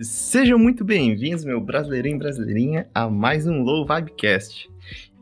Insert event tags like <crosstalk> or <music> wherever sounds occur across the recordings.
Sejam muito bem-vindos, meu brasileirinho e brasileirinha, a mais um Low Vibecast.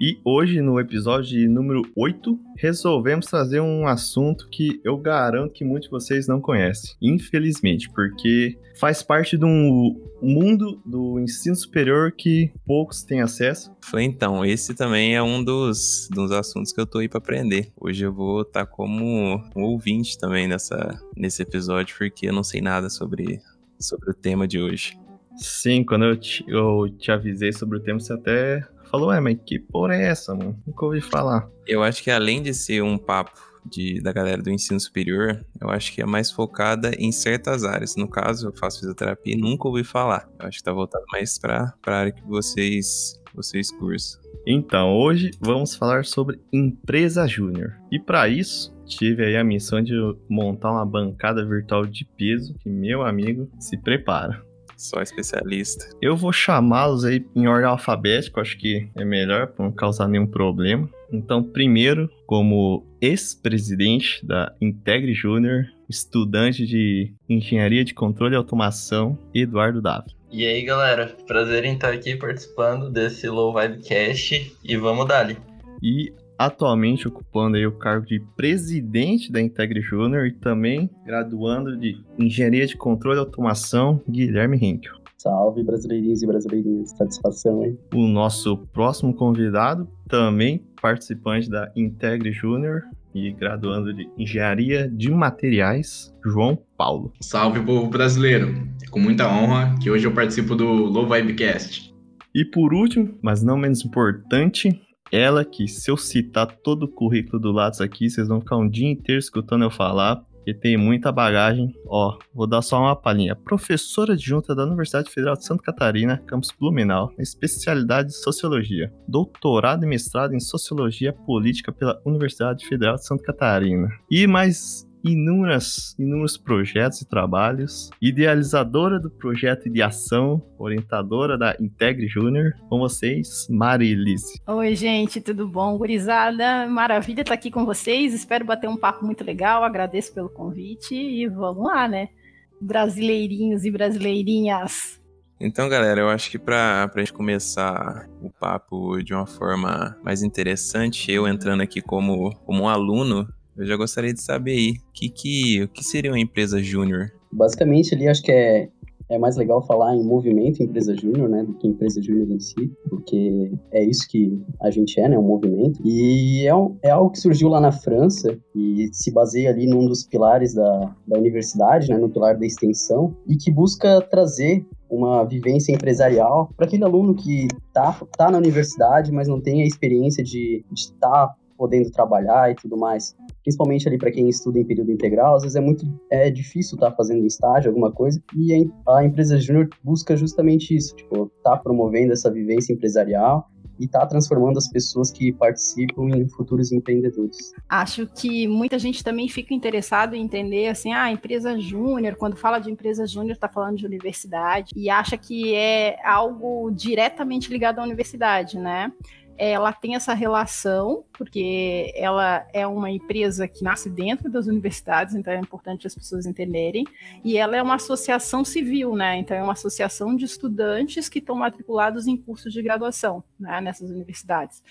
E hoje, no episódio número 8, resolvemos trazer um assunto que eu garanto que muitos de vocês não conhecem, infelizmente, porque faz parte de um mundo do ensino superior que poucos têm acesso. Foi então, esse também é um dos, dos assuntos que eu tô aí para aprender. Hoje eu vou estar tá como um ouvinte também nessa, nesse episódio, porque eu não sei nada sobre, sobre o tema de hoje. Sim, quando eu te, eu te avisei sobre o tema, você até falou, é, mas que porra é essa, mano? Nunca ouvi falar. Eu acho que além de ser um papo de, da galera do ensino superior, eu acho que é mais focada em certas áreas. No caso, eu faço fisioterapia e nunca ouvi falar. Eu acho que tá voltado mais pra, pra área que vocês, vocês cursam. Então, hoje vamos falar sobre empresa júnior. E para isso, tive aí a missão de montar uma bancada virtual de peso que meu amigo se prepara. Só especialista. Eu vou chamá-los aí em ordem alfabética, acho que é melhor para não causar nenhum problema. Então, primeiro, como ex-presidente da Integre Júnior, estudante de Engenharia de Controle e Automação, Eduardo Davi. E aí, galera, prazer em estar aqui participando desse Low Vibecast e vamos dali. E atualmente ocupando aí o cargo de presidente da Integre Júnior e também graduando de Engenharia de Controle e Automação, Guilherme Hinkel. Salve, brasileirinhos e brasileirinhas. Satisfação, hein? O nosso próximo convidado, também participante da Integre Júnior e graduando de Engenharia de Materiais, João Paulo. Salve, povo brasileiro. É com muita honra que hoje eu participo do Low Vibecast. E por último, mas não menos importante, ela que, se eu citar todo o currículo do Lattes aqui, vocês vão ficar um dia inteiro escutando eu falar, porque tem muita bagagem. Ó, vou dar só uma palhinha. Professora adjunta da Universidade Federal de Santa Catarina, campus Blumenau, especialidade de Sociologia. Doutorado e mestrado em Sociologia Política pela Universidade Federal de Santa Catarina. E mais inúmeras, inúmeros projetos e trabalhos, idealizadora do projeto de ação, orientadora da Integre Júnior. Com vocês, Marilise. Oi, gente, tudo bom? Gurizada, maravilha estar aqui com vocês. Espero bater um papo muito legal. Agradeço pelo convite e vamos lá, né? Brasileirinhos e brasileirinhas. Então, galera, eu acho que para a gente começar o papo de uma forma mais interessante, eu entrando aqui como, como um aluno eu já gostaria de saber aí, que, que, o que seria uma empresa júnior? Basicamente, ali acho que é, é mais legal falar em movimento empresa júnior, né, do que empresa júnior em si, porque é isso que a gente é, né, um movimento. E é, é algo que surgiu lá na França e se baseia ali num dos pilares da, da universidade, né, no pilar da extensão, e que busca trazer uma vivência empresarial para aquele aluno que tá, tá na universidade, mas não tem a experiência de estar tá podendo trabalhar e tudo mais principalmente ali para quem estuda em período integral, às vezes é muito é difícil estar tá fazendo estágio, alguma coisa, e a, empresa júnior busca justamente isso, tipo, tá promovendo essa vivência empresarial e tá transformando as pessoas que participam em futuros empreendedores. Acho que muita gente também fica interessado em entender assim, ah, empresa júnior, quando fala de empresa júnior, está falando de universidade e acha que é algo diretamente ligado à universidade, né? Ela tem essa relação, porque ela é uma empresa que nasce dentro das universidades, então é importante as pessoas entenderem, e ela é uma associação civil, né? Então é uma associação de estudantes que estão matriculados em cursos de graduação né, nessas universidades.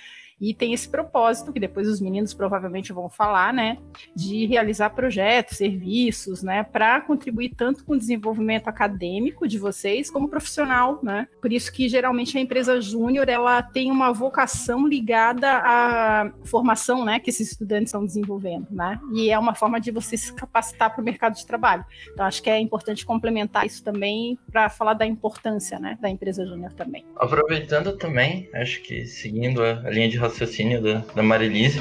E tem esse propósito, que depois os meninos provavelmente vão falar, né, de realizar projetos, serviços, né, para contribuir tanto com o desenvolvimento acadêmico de vocês, como profissional, né. Por isso que geralmente a empresa júnior, ela tem uma vocação ligada à formação, né, que esses estudantes estão desenvolvendo, né, e é uma forma de você se capacitar para o mercado de trabalho. Então, acho que é importante complementar isso também para falar da importância, né, da empresa júnior também. Aproveitando também, acho que seguindo a linha de da, da Marilise.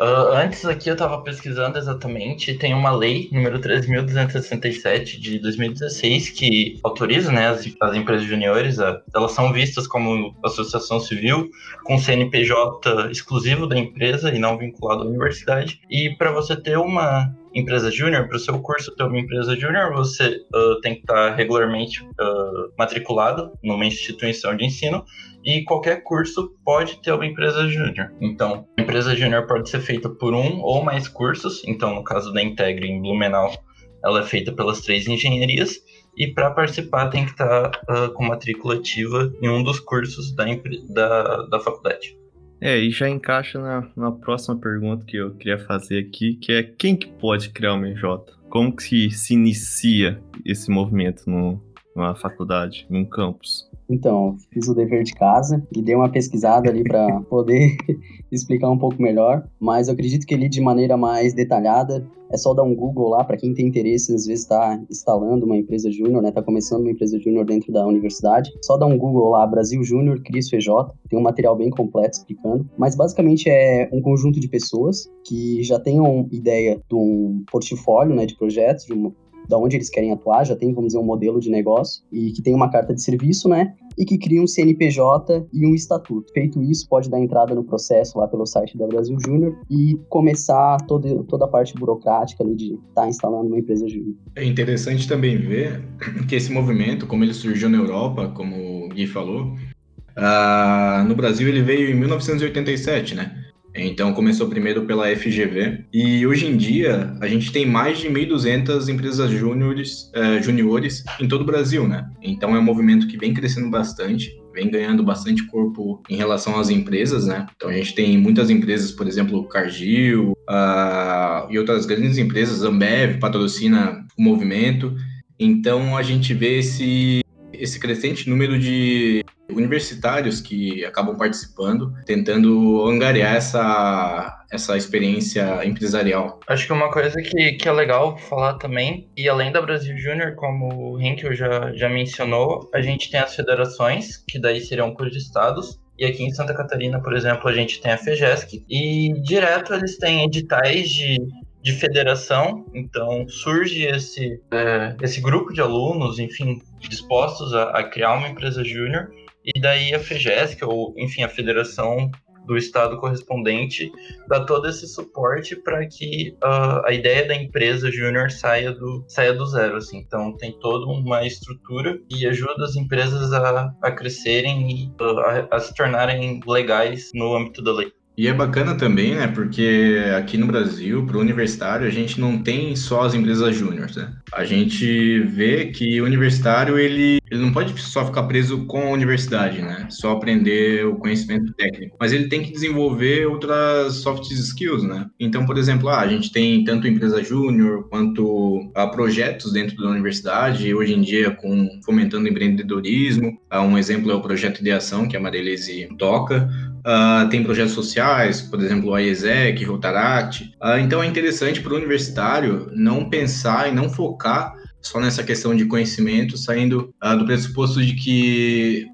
Uh, antes aqui eu estava pesquisando exatamente, tem uma lei, número 13.267 de 2016, que autoriza né, as, as empresas juniores, a, elas são vistas como associação civil, com CNPJ exclusivo da empresa e não vinculado à universidade. E para você ter uma empresa júnior, para o seu curso ter uma empresa júnior, você uh, tem que estar regularmente uh, matriculado numa instituição de ensino e qualquer curso pode ter uma empresa júnior. Então, a empresa júnior pode ser feita por um ou mais cursos. Então, no caso da Integre em Blumenau, ela é feita pelas três engenharias. e para participar tem que estar tá, uh, com matrícula ativa em um dos cursos da, da, da faculdade. É, e já encaixa na, na próxima pergunta que eu queria fazer aqui, que é quem que pode criar o MJ? Como que se, se inicia esse movimento no, numa faculdade, num campus? Então, fiz o dever de casa e dei uma pesquisada ali para <laughs> poder <laughs> explicar um pouco melhor, mas eu acredito que ele de maneira mais detalhada é só dar um Google lá para quem tem interesse, às vezes está instalando uma empresa júnior, né? Tá começando uma empresa júnior dentro da universidade. Só dá um Google lá, Brasil Júnior, Cris FJ, tem um material bem completo explicando, mas basicamente é um conjunto de pessoas que já tenham ideia de um portfólio, né, de projetos, de uma da onde eles querem atuar, já tem, vamos dizer, um modelo de negócio e que tem uma carta de serviço, né? E que cria um CNPJ e um estatuto. Feito isso, pode dar entrada no processo lá pelo site da Brasil Júnior e começar toda, toda a parte burocrática ali de estar tá instalando uma empresa júnior. É interessante também ver que esse movimento, como ele surgiu na Europa, como o Gui falou, uh, no Brasil ele veio em 1987, né? Então começou primeiro pela FGV e hoje em dia a gente tem mais de 1.200 empresas júniores, uh, juniores em todo o Brasil, né? Então é um movimento que vem crescendo bastante, vem ganhando bastante corpo em relação às empresas, né? Então a gente tem muitas empresas, por exemplo, Cargill uh, e outras grandes empresas, Ambev patrocina o movimento. Então a gente vê esse esse crescente número de universitários que acabam participando, tentando angariar essa, essa experiência empresarial. Acho que uma coisa que, que é legal falar também, e além da Brasil Júnior, como o Henkel já, já mencionou, a gente tem as federações, que daí seriam por estados, e aqui em Santa Catarina, por exemplo, a gente tem a FEGESC, e direto eles têm editais de de federação, então surge esse, é, esse grupo de alunos, enfim, dispostos a, a criar uma empresa júnior e daí a FEGESC, ou enfim, a federação do estado correspondente, dá todo esse suporte para que uh, a ideia da empresa júnior saia do, saia do zero. Assim. Então, tem toda uma estrutura e ajuda as empresas a, a crescerem e uh, a, a se tornarem legais no âmbito da lei. E é bacana também, né? Porque aqui no Brasil, para o universitário, a gente não tem só as empresas júnior, né? A gente vê que o universitário, ele, ele não pode só ficar preso com a universidade, né? Só aprender o conhecimento técnico. Mas ele tem que desenvolver outras soft skills, né? Então, por exemplo, ah, a gente tem tanto empresa júnior quanto ah, projetos dentro da universidade, hoje em dia com fomentando empreendedorismo. Ah, um exemplo é o projeto de ação que a Marilise toca. Uh, tem projetos sociais, por exemplo, a IESEC, Rotaract. Uh, então é interessante para o universitário não pensar e não focar só nessa questão de conhecimento, saindo uh, do pressuposto de que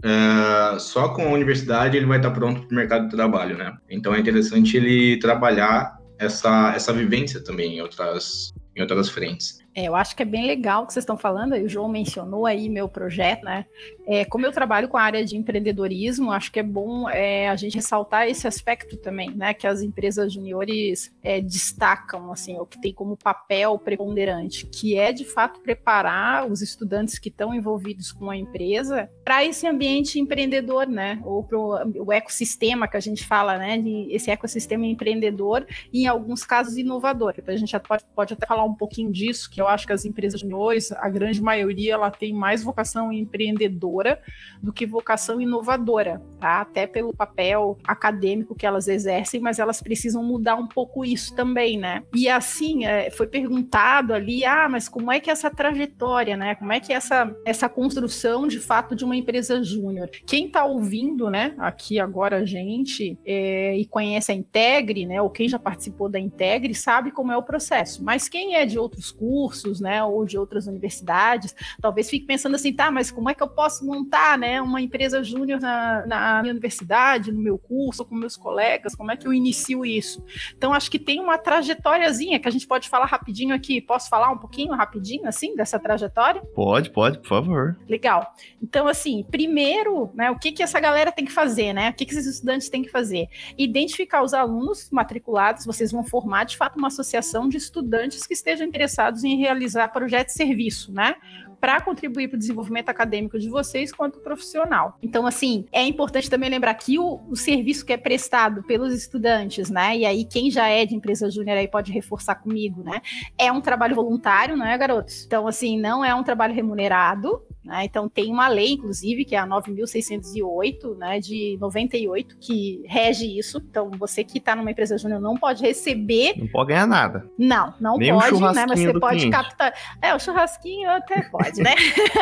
só com a universidade ele vai estar pronto para o mercado de trabalho, né? Então é interessante ele trabalhar essa, essa vivência também em outras, em outras frentes. É, eu acho que é bem legal o que vocês estão falando, o João mencionou aí meu projeto, né? É, como eu trabalho com a área de empreendedorismo, acho que é bom é, a gente ressaltar esse aspecto também, né? Que as empresas juniores é, destacam, assim, o que tem como papel preponderante, que é de fato preparar os estudantes que estão envolvidos com a empresa para esse ambiente empreendedor, né? Ou para o ecossistema que a gente fala, né? De esse ecossistema empreendedor e, em alguns casos, inovador. Então, a gente pode, pode até falar um pouquinho disso, que eu acho que as empresas juniores, a grande maioria, ela tem mais vocação empreendedora do que vocação inovadora, tá? Até pelo papel acadêmico que elas exercem, mas elas precisam mudar um pouco isso também, né? E assim, é, foi perguntado ali, ah, mas como é que é essa trajetória, né? Como é que é essa, essa construção, de fato, de uma empresa júnior? Quem está ouvindo, né, aqui agora a gente, é, e conhece a Integre, né, ou quem já participou da Integre, sabe como é o processo. Mas quem é de outros cursos, cursos, né, ou de outras universidades, talvez fique pensando assim, tá, mas como é que eu posso montar, né, uma empresa júnior na, na minha universidade, no meu curso, com meus colegas, como é que eu inicio isso? Então, acho que tem uma trajetóriazinha que a gente pode falar rapidinho aqui. Posso falar um pouquinho rapidinho, assim, dessa trajetória? Pode, pode, por favor. Legal. Então, assim, primeiro, né, o que que essa galera tem que fazer, né? O que que esses estudantes têm que fazer? Identificar os alunos matriculados, vocês vão formar, de fato, uma associação de estudantes que estejam interessados em realizar projeto de serviço, né? para contribuir para o desenvolvimento acadêmico de vocês quanto profissional. Então, assim, é importante também lembrar que o, o serviço que é prestado pelos estudantes, né? E aí, quem já é de empresa júnior aí pode reforçar comigo, né? É um trabalho voluntário, não é, garotos? Então, assim, não é um trabalho remunerado, né? Então, tem uma lei, inclusive, que é a 9.608, né, de 98, que rege isso. Então, você que está numa empresa júnior não pode receber. Não pode ganhar nada. Não, não Nem pode, um né? Mas você pode cliente. captar. É, o churrasquinho até pode, né?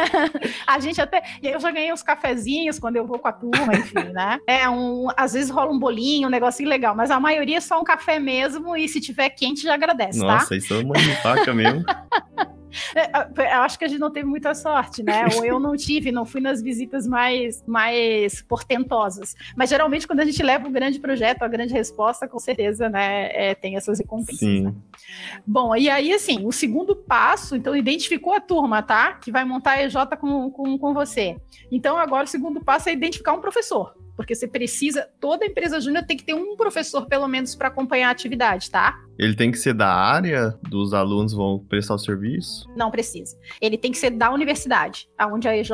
<laughs> a gente até. Eu já ganhei uns cafezinhos quando eu vou com a turma, enfim, né? É um. Às vezes rola um bolinho, um negocinho legal, mas a maioria é só um café mesmo, e se tiver quente, já agradece, tá? Nossa, isso é uma faca mesmo. <laughs> É, Eu acho que a gente não teve muita sorte, né? Ou eu não tive, não fui nas visitas mais, mais portentosas. Mas geralmente, quando a gente leva um grande projeto, a grande resposta, com certeza, né, é, tem essas recompensas. Sim. né? Bom, e aí, assim, o segundo passo, então, identificou a turma, tá? Que vai montar a EJ com, com, com você. Então, agora, o segundo passo é identificar um professor. Porque você precisa, toda empresa júnior tem que ter um professor, pelo menos, para acompanhar a atividade, tá? Ele tem que ser da área dos alunos vão prestar o serviço? Não precisa. Ele tem que ser da universidade, aonde a EJ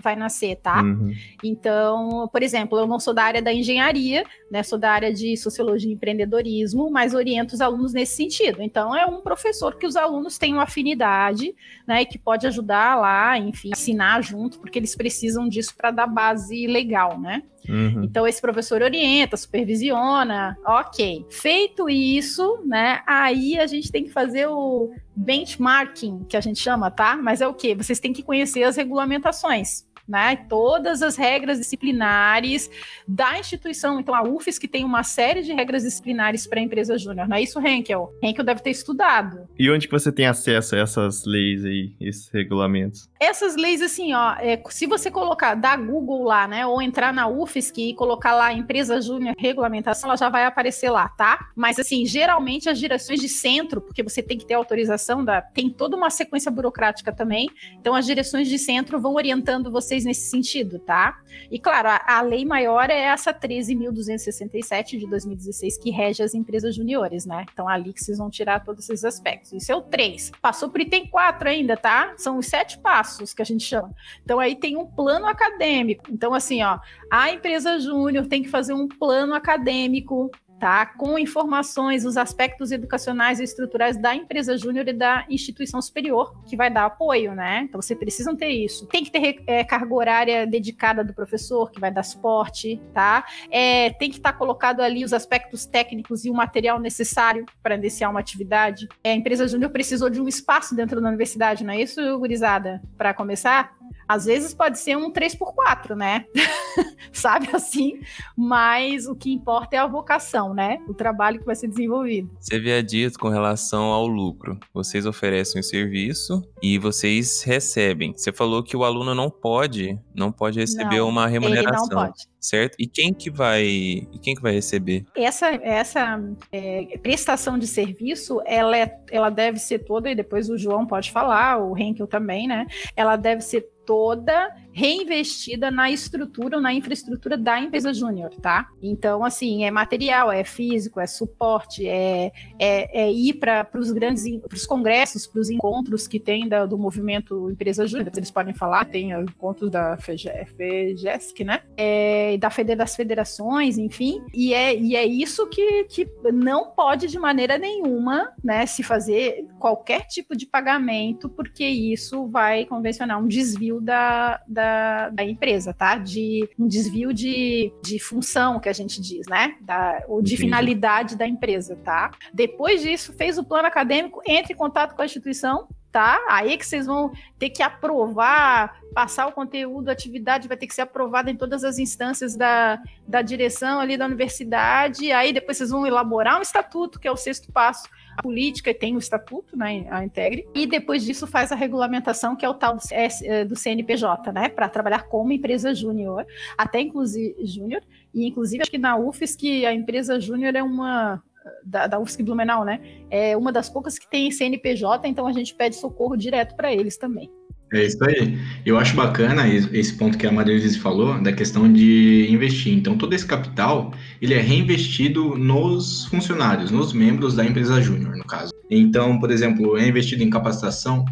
vai nascer, tá? Uhum. Então, por exemplo, eu não sou da área da engenharia, né? Sou da área de sociologia e empreendedorismo, mas oriento os alunos nesse sentido. Então, é um professor que os alunos têm uma afinidade, né? E que pode ajudar lá, enfim, assinar junto, porque eles precisam disso para dar base legal, né? Uhum. Então, esse professor orienta, supervisiona, ok. Feito isso, né? Aí a gente tem que fazer o benchmarking, que a gente chama, tá? Mas é o quê? Vocês têm que conhecer as regulamentações. Né, todas as regras disciplinares da instituição. Então, a UFES que tem uma série de regras disciplinares para a empresa júnior. Não é isso, Henkel? Henkel deve ter estudado. E onde que você tem acesso a essas leis aí, esses regulamentos? Essas leis, assim, ó, é, se você colocar da Google lá, né, ou entrar na UFSC e colocar lá empresa júnior regulamentação, ela já vai aparecer lá, tá? Mas, assim, geralmente as direções de centro, porque você tem que ter autorização, da, tem toda uma sequência burocrática também, então as direções de centro vão orientando vocês nesse sentido, tá? E, claro, a, a lei maior é essa 13.267 de 2016, que rege as empresas juniores, né? Então, ali que vocês vão tirar todos esses aspectos. Isso é o 3. Passou por item 4 ainda, tá? São os sete passos que a gente chama. Então, aí tem um plano acadêmico. Então, assim, ó, a empresa júnior tem que fazer um plano acadêmico, tá? Com informações, os aspectos educacionais e estruturais da empresa júnior e da instituição superior, que vai dar apoio, né? Então, vocês precisam ter isso. Tem que ter é, carga horária dedicada do professor, que vai dar suporte, tá? É, tem que estar colocado ali os aspectos técnicos e o material necessário para iniciar uma atividade. É, a empresa júnior precisou de um espaço dentro da universidade, não é isso, gurizada? Para começar? Às vezes pode ser um 3x4, né? <laughs> Sabe assim? Mas o que importa é a vocação, né? O trabalho que vai ser desenvolvido. Você havia dito com relação ao lucro. Vocês oferecem o serviço e vocês recebem. Você falou que o aluno não pode, não pode receber Não, uma Ele remuneração, não pode. certo? E quem que vai, e quem que vai receber? Essa, essa é, prestação de serviço, ela, é, ela deve ser toda, e depois o João pode falar, o Henkel também, né? Ela deve ser toda reinvestida na estrutura, na infraestrutura da empresa júnior, tá? Então, assim, é material, é físico, é suporte, é, é, é ir para os grandes, para os congressos, para os encontros que tem da- do movimento empresa júnior, eles podem falar, tem encontros da FEGE- FEGESC, né? É, da fede- das federações, enfim, e é, e é isso que, que não pode de maneira nenhuma, né, se fazer qualquer tipo de pagamento, porque isso vai convencionar um desvio da, da, da empresa, tá? De um desvio de, de função, que a gente diz, né? Da, ou de Entendi. finalidade da empresa, tá? Depois disso, fez o plano acadêmico, entre em contato com a instituição, tá? Aí que vocês vão ter que aprovar, passar o conteúdo, a atividade vai ter que ser aprovada em todas as instâncias da, da direção ali da universidade, aí depois vocês vão elaborar um estatuto, que é o sexto passo, política e tem o estatuto, né, a Integre, e depois disso faz a regulamentação, que é o tal do, eh, do CNPJ, né, para trabalhar como empresa júnior, até inclusive júnior, e inclusive acho que na que a empresa júnior é uma da, da UFSC Blumenau, né? É uma das poucas que tem CNPJ, então a gente pede socorro direto para eles também. É isso aí. Eu acho bacana esse ponto que a Maria falou, da questão de investir. Então, todo esse capital, ele é reinvestido nos funcionários, nos membros da empresa júnior, no caso. Então, por exemplo, é investido em capacitação,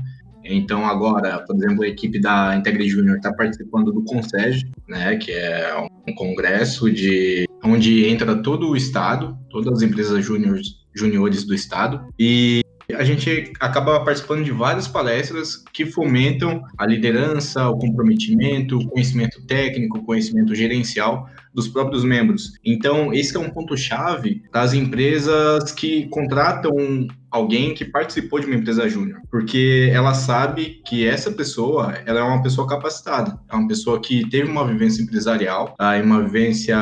Então, agora, por exemplo, a equipe da Integre Júnior está participando do CONSEG, né, que é um congresso de onde entra todo o estado, todas as empresas júniores do estado e a gente acaba participando de várias palestras que fomentam a liderança, o comprometimento, o conhecimento técnico, o conhecimento gerencial dos próprios membros. Então, esse é um ponto-chave das empresas que contratam alguém que participou de uma empresa júnior, porque ela sabe que essa pessoa, ela é uma pessoa capacitada, é uma pessoa que teve uma vivência empresarial, tá? uma vivência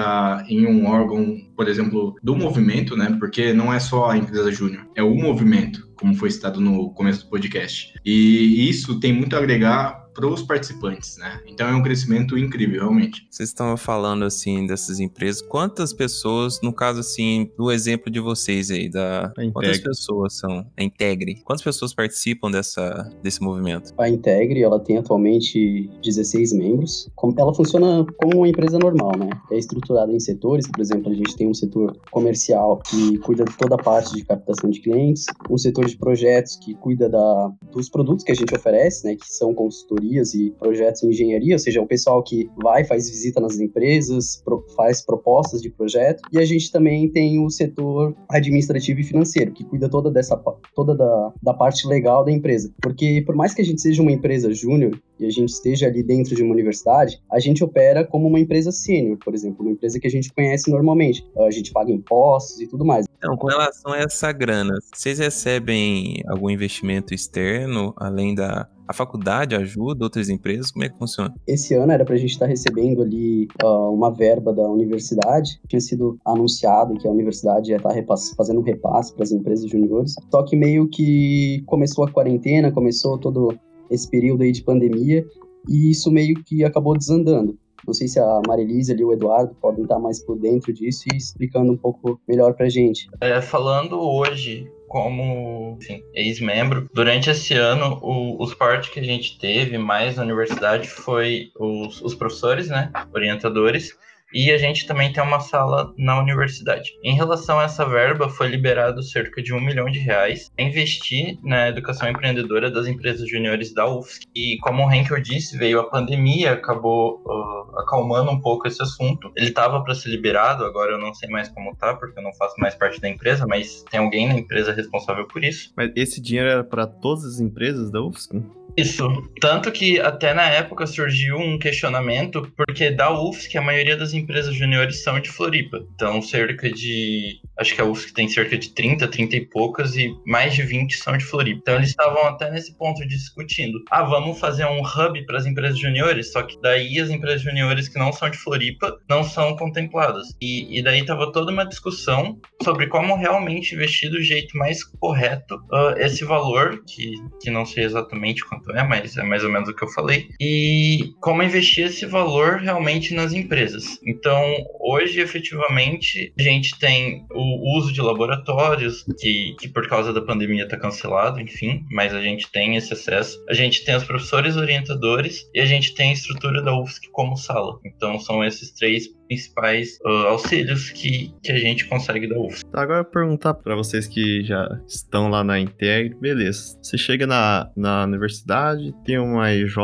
em um órgão, por exemplo, do movimento, né? Porque não é só a empresa júnior, é o movimento, como foi citado no começo do podcast. E isso tem muito a agregar para os participantes, né? Então é um crescimento incrível, realmente. Vocês estão falando assim dessas empresas, quantas pessoas, no caso assim, do exemplo de vocês aí, da quantas pessoas são a Integre? Quantas pessoas participam dessa desse movimento? A Integre, ela tem atualmente 16 membros. Ela funciona como uma empresa normal, né? É estruturada em setores, por exemplo, a gente tem um setor comercial que cuida de toda a parte de captação de clientes, um setor de projetos que cuida da, dos produtos que a gente oferece, né, que são consultoria consultorias e projetos em engenharia, ou seja, o pessoal que vai, faz visita nas empresas, pro, faz propostas de projeto. E a gente também tem o setor administrativo e financeiro, que cuida toda dessa toda da, da parte legal da empresa. Porque por mais que a gente seja uma empresa júnior e a gente esteja ali dentro de uma universidade, a gente opera como uma empresa sênior, por exemplo, uma empresa que a gente conhece normalmente. A gente paga impostos e tudo mais. Então, com relação a essa grana, vocês recebem algum investimento externo além da a faculdade ajuda outras empresas? Como é que funciona? Esse ano era para a gente estar tá recebendo ali uh, uma verba da universidade. Tinha sido anunciado que a universidade ia estar tá fazendo um repasse para as empresas juniores. Só que meio que começou a quarentena, começou todo esse período aí de pandemia e isso meio que acabou desandando. Não sei se a Marilise e o Eduardo podem estar mais por dentro disso e explicando um pouco melhor para gente. É, falando hoje como ex-membro. Durante esse ano, o, os partes que a gente teve mais na universidade foi os, os professores, né, orientadores, e a gente também tem uma sala na universidade. Em relação a essa verba, foi liberado cerca de um milhão de reais para investir na educação empreendedora das empresas juniores da UFSC. E como o Henkel disse, veio a pandemia, acabou uh, acalmando um pouco esse assunto. Ele estava para ser liberado, agora eu não sei mais como tá, porque eu não faço mais parte da empresa, mas tem alguém na empresa responsável por isso. Mas esse dinheiro era para todas as empresas da UFSC? Isso. Tanto que até na época surgiu um questionamento, porque da UFSC a maioria das empresas juniores são de Floripa. Então, cerca de. Acho que a UFSC tem cerca de 30, 30 e poucas, e mais de 20 são de Floripa. Então, eles estavam até nesse ponto discutindo: ah, vamos fazer um hub para as empresas juniores, só que daí as empresas juniores que não são de Floripa não são contempladas. E, e daí tava toda uma discussão sobre como realmente investir do jeito mais correto uh, esse valor, que, que não sei exatamente quanto é, mas é mais ou menos o que eu falei, e como investir esse valor realmente nas empresas. Então, hoje, efetivamente, a gente tem o uso de laboratórios, que, que por causa da pandemia está cancelado, enfim, mas a gente tem esse acesso. A gente tem os professores orientadores e a gente tem a estrutura da UFSC como sala. Então, são esses três principais uh, auxílios que, que a gente consegue da UFSC. Agora, perguntar para vocês que já estão lá na Integ, beleza. Você chega na, na universidade, tem uma EJ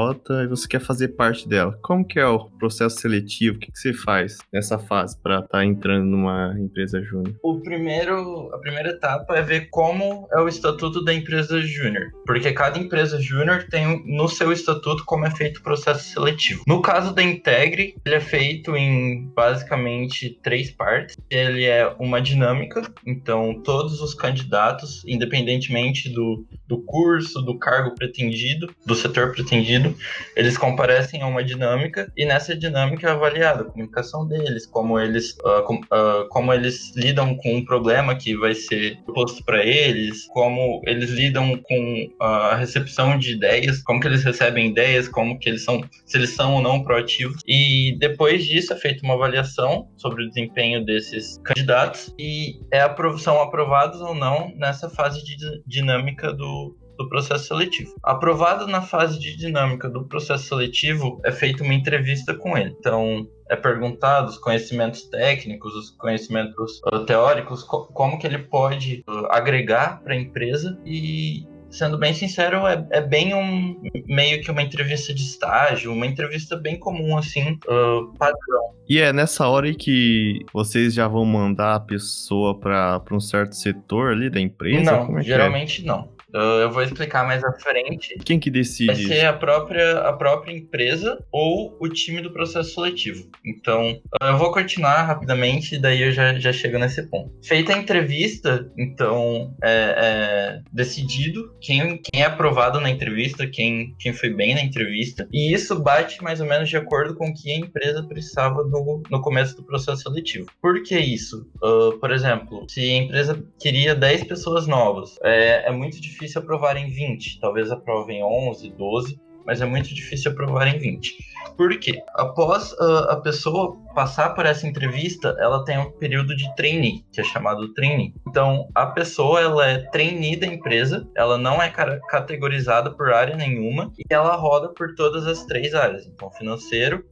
e você quer fazer parte dela. Como que é o processo seletivo? O que, que você faz nessa fase para estar tá entrando numa empresa júnior? O primeiro, a primeira etapa é ver como é o estatuto da empresa júnior, porque cada empresa júnior tem no seu estatuto como é feito o processo seletivo. No caso da Integre, ele é feito em basicamente três partes. Ele é uma dinâmica, então todos os candidatos, independentemente do, do curso, do cargo pretendido, do setor pretendido, eles comparecem a uma dinâmica e nessa dinâmica é avaliada a comunicação deles, como eles, uh, com, uh, como eles lidam com um problema que vai ser posto para eles, como eles lidam com a recepção de ideias, como que eles recebem ideias, como que eles são, se eles são ou não proativos. E depois disso é feita uma avaliação sobre o desempenho desses candidatos e é são aprovados ou não nessa fase de dinâmica do, do processo seletivo. Aprovado na fase de dinâmica do processo seletivo, é feita uma entrevista com ele. Então, é perguntado os conhecimentos técnicos, os conhecimentos uh, teóricos, co como que ele pode uh, agregar para a empresa e sendo bem sincero, é, é bem um meio que uma entrevista de estágio, uma entrevista bem comum, assim, uh, padrão. E é nessa hora que vocês já vão mandar a pessoa para um certo setor ali da empresa? Não, é geralmente é? não. Eu vou explicar mais à frente. Quem que decide? Vai ser a própria, a própria empresa ou o time do processo seletivo. Então, eu vou continuar rapidamente, daí eu já, já chego nesse ponto. Feita a entrevista, então é, é decidido quem, quem é aprovado na entrevista, quem, quem foi bem na entrevista. E isso bate mais ou menos de acordo com o que a empresa precisava no, no começo do processo seletivo. Por que isso? Uh, por exemplo, se a empresa queria 10 pessoas novas, é, é muito difícil difícil aprovar em 20, talvez aprovem 11, 12, mas é muito difícil aprovar em 20. Por quê? Após uh, a pessoa passar por essa entrevista, ela tem um período de trainee, que é chamado trainee. Então, a pessoa ela é trainee da empresa, ela não é categorizada por área nenhuma e ela roda por todas as três áreas. Então, financeiro,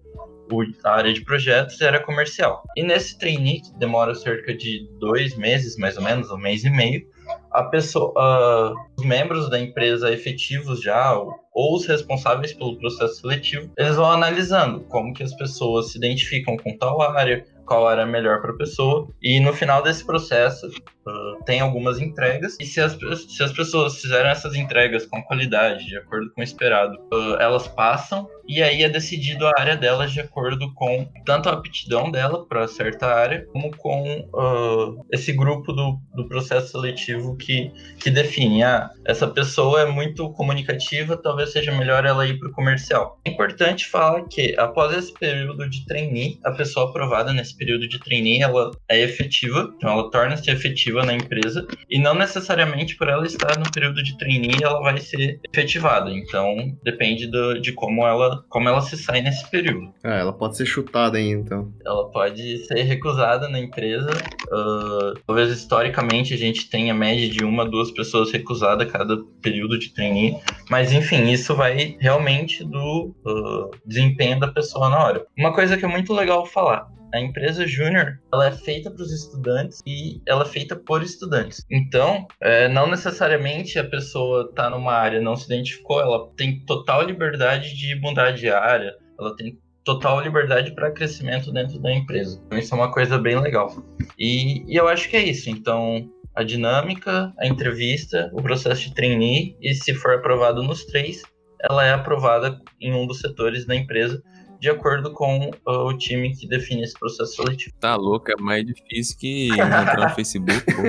a área de projetos e a área comercial. E nesse trainee, que demora cerca de dois meses, mais ou menos, um mês e meio, a pessoa, uh, os membros da empresa efetivos já, ou, os responsáveis pelo processo seletivo, eles vão analisando como que as pessoas se identificam com tal área, qual era melhor para a pessoa. E no final desse processo, uh, tem algumas entregas. E se as, se as pessoas fizeram essas entregas com qualidade, de acordo com o esperado, uh, elas passam. E aí é decidido a área delas de acordo com tanto a aptidão dela para certa área, como com uh, esse grupo do, do processo seletivo que, que define: ah, essa pessoa é muito comunicativa, talvez seja melhor ela ir para o comercial. É importante falar que após esse período de trainee, a pessoa aprovada nesse período de trainee, ela é efetiva, então ela torna-se efetiva na empresa, e não necessariamente por ela estar no período de trainee, ela vai ser efetivada. Então, depende do, de como ela, como ela se sai nesse período. Ah, ela pode ser chutada aí, então. Ela pode ser recusada na empresa. Uh, talvez historicamente a gente tenha média de uma, duas pessoas recusadas cada período de trainee, mas enfim, isso vai realmente do uh, desempenho da pessoa na hora. Uma coisa que é muito legal falar, a empresa júnior ela é feita para os estudantes e ela é feita por estudantes. Então, é, não necessariamente a pessoa está numa área não se identificou, ela tem total liberdade de mudar de área, ela tem total liberdade para crescimento dentro da empresa. Então, isso é uma coisa bem legal. E, e eu acho que é isso. Então, a dinâmica, a entrevista, o processo de trainee e se for aprovado nos três, ela é aprovada em um dos setores da empresa de acordo com uh, o time que define esse processo seletivo. Tá louco, é mais difícil que entrar no Facebook. Pô.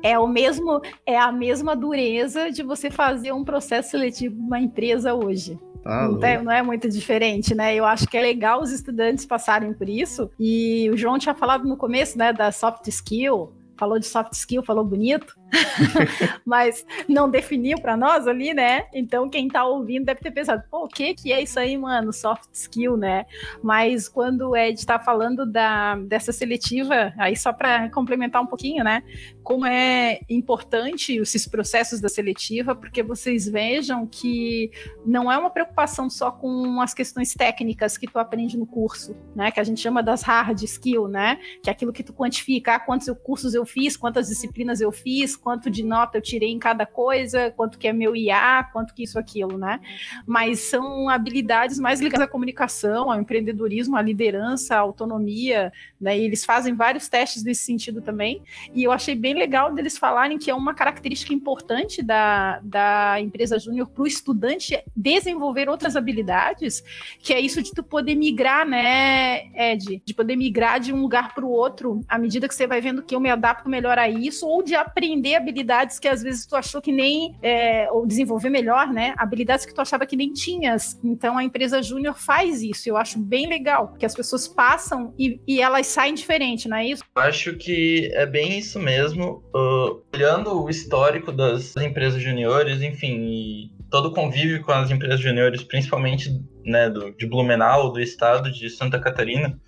<laughs> É o mesmo, é a mesma dureza de você fazer um processo seletivo numa empresa hoje. Tá não, é, não, é muito diferente, né? Eu acho que é legal os estudantes passarem por isso. E o João tinha falado no começo, né, da soft skill, falou de soft skill, falou bonito, <laughs> mas não definiu para nós ali, né? Então quem tá ouvindo deve ter pensado, pô, o que que é isso aí, mano? Soft skill, né? Mas quando o Ed tá falando da, dessa seletiva, aí só para complementar um pouquinho, né? Como é importante esses processos da seletiva, porque vocês vejam que não é uma preocupação só com as questões técnicas que tu aprende no curso, né? Que a gente chama das hard skill, né? Que é aquilo que tu quantifica, ah, quantos cursos eu fiz, quantas disciplinas eu fiz, quanto de nota eu tirei em cada coisa, quanto que é meu IA, quanto que isso, aquilo, né? Mas são habilidades mais ligadas à comunicação, ao empreendedorismo, à liderança, à autonomia, né? E eles fazem vários testes nesse sentido também. E eu achei bem legal deles falarem que é uma característica importante da, da empresa júnior para o estudante desenvolver outras habilidades, que é isso de tu poder migrar, né, Ed? De poder migrar de um lugar para o outro à medida que você vai vendo que eu me adapto melhor a isso, ou de aprender habilidades que às vezes tu achou que nem, é, ou desenvolver melhor, né? Habilidades que tu achava que nem tinhas. Então a empresa júnior faz isso. Eu acho bem legal, que as pessoas passam e, e elas saem diferente, não é isso? Acho que é bem isso mesmo. Uh, olhando o histórico das empresas juniores, enfim, todo o convívio com as empresas juniores, principalmente né, do, de Blumenau, do estado de Santa Catarina,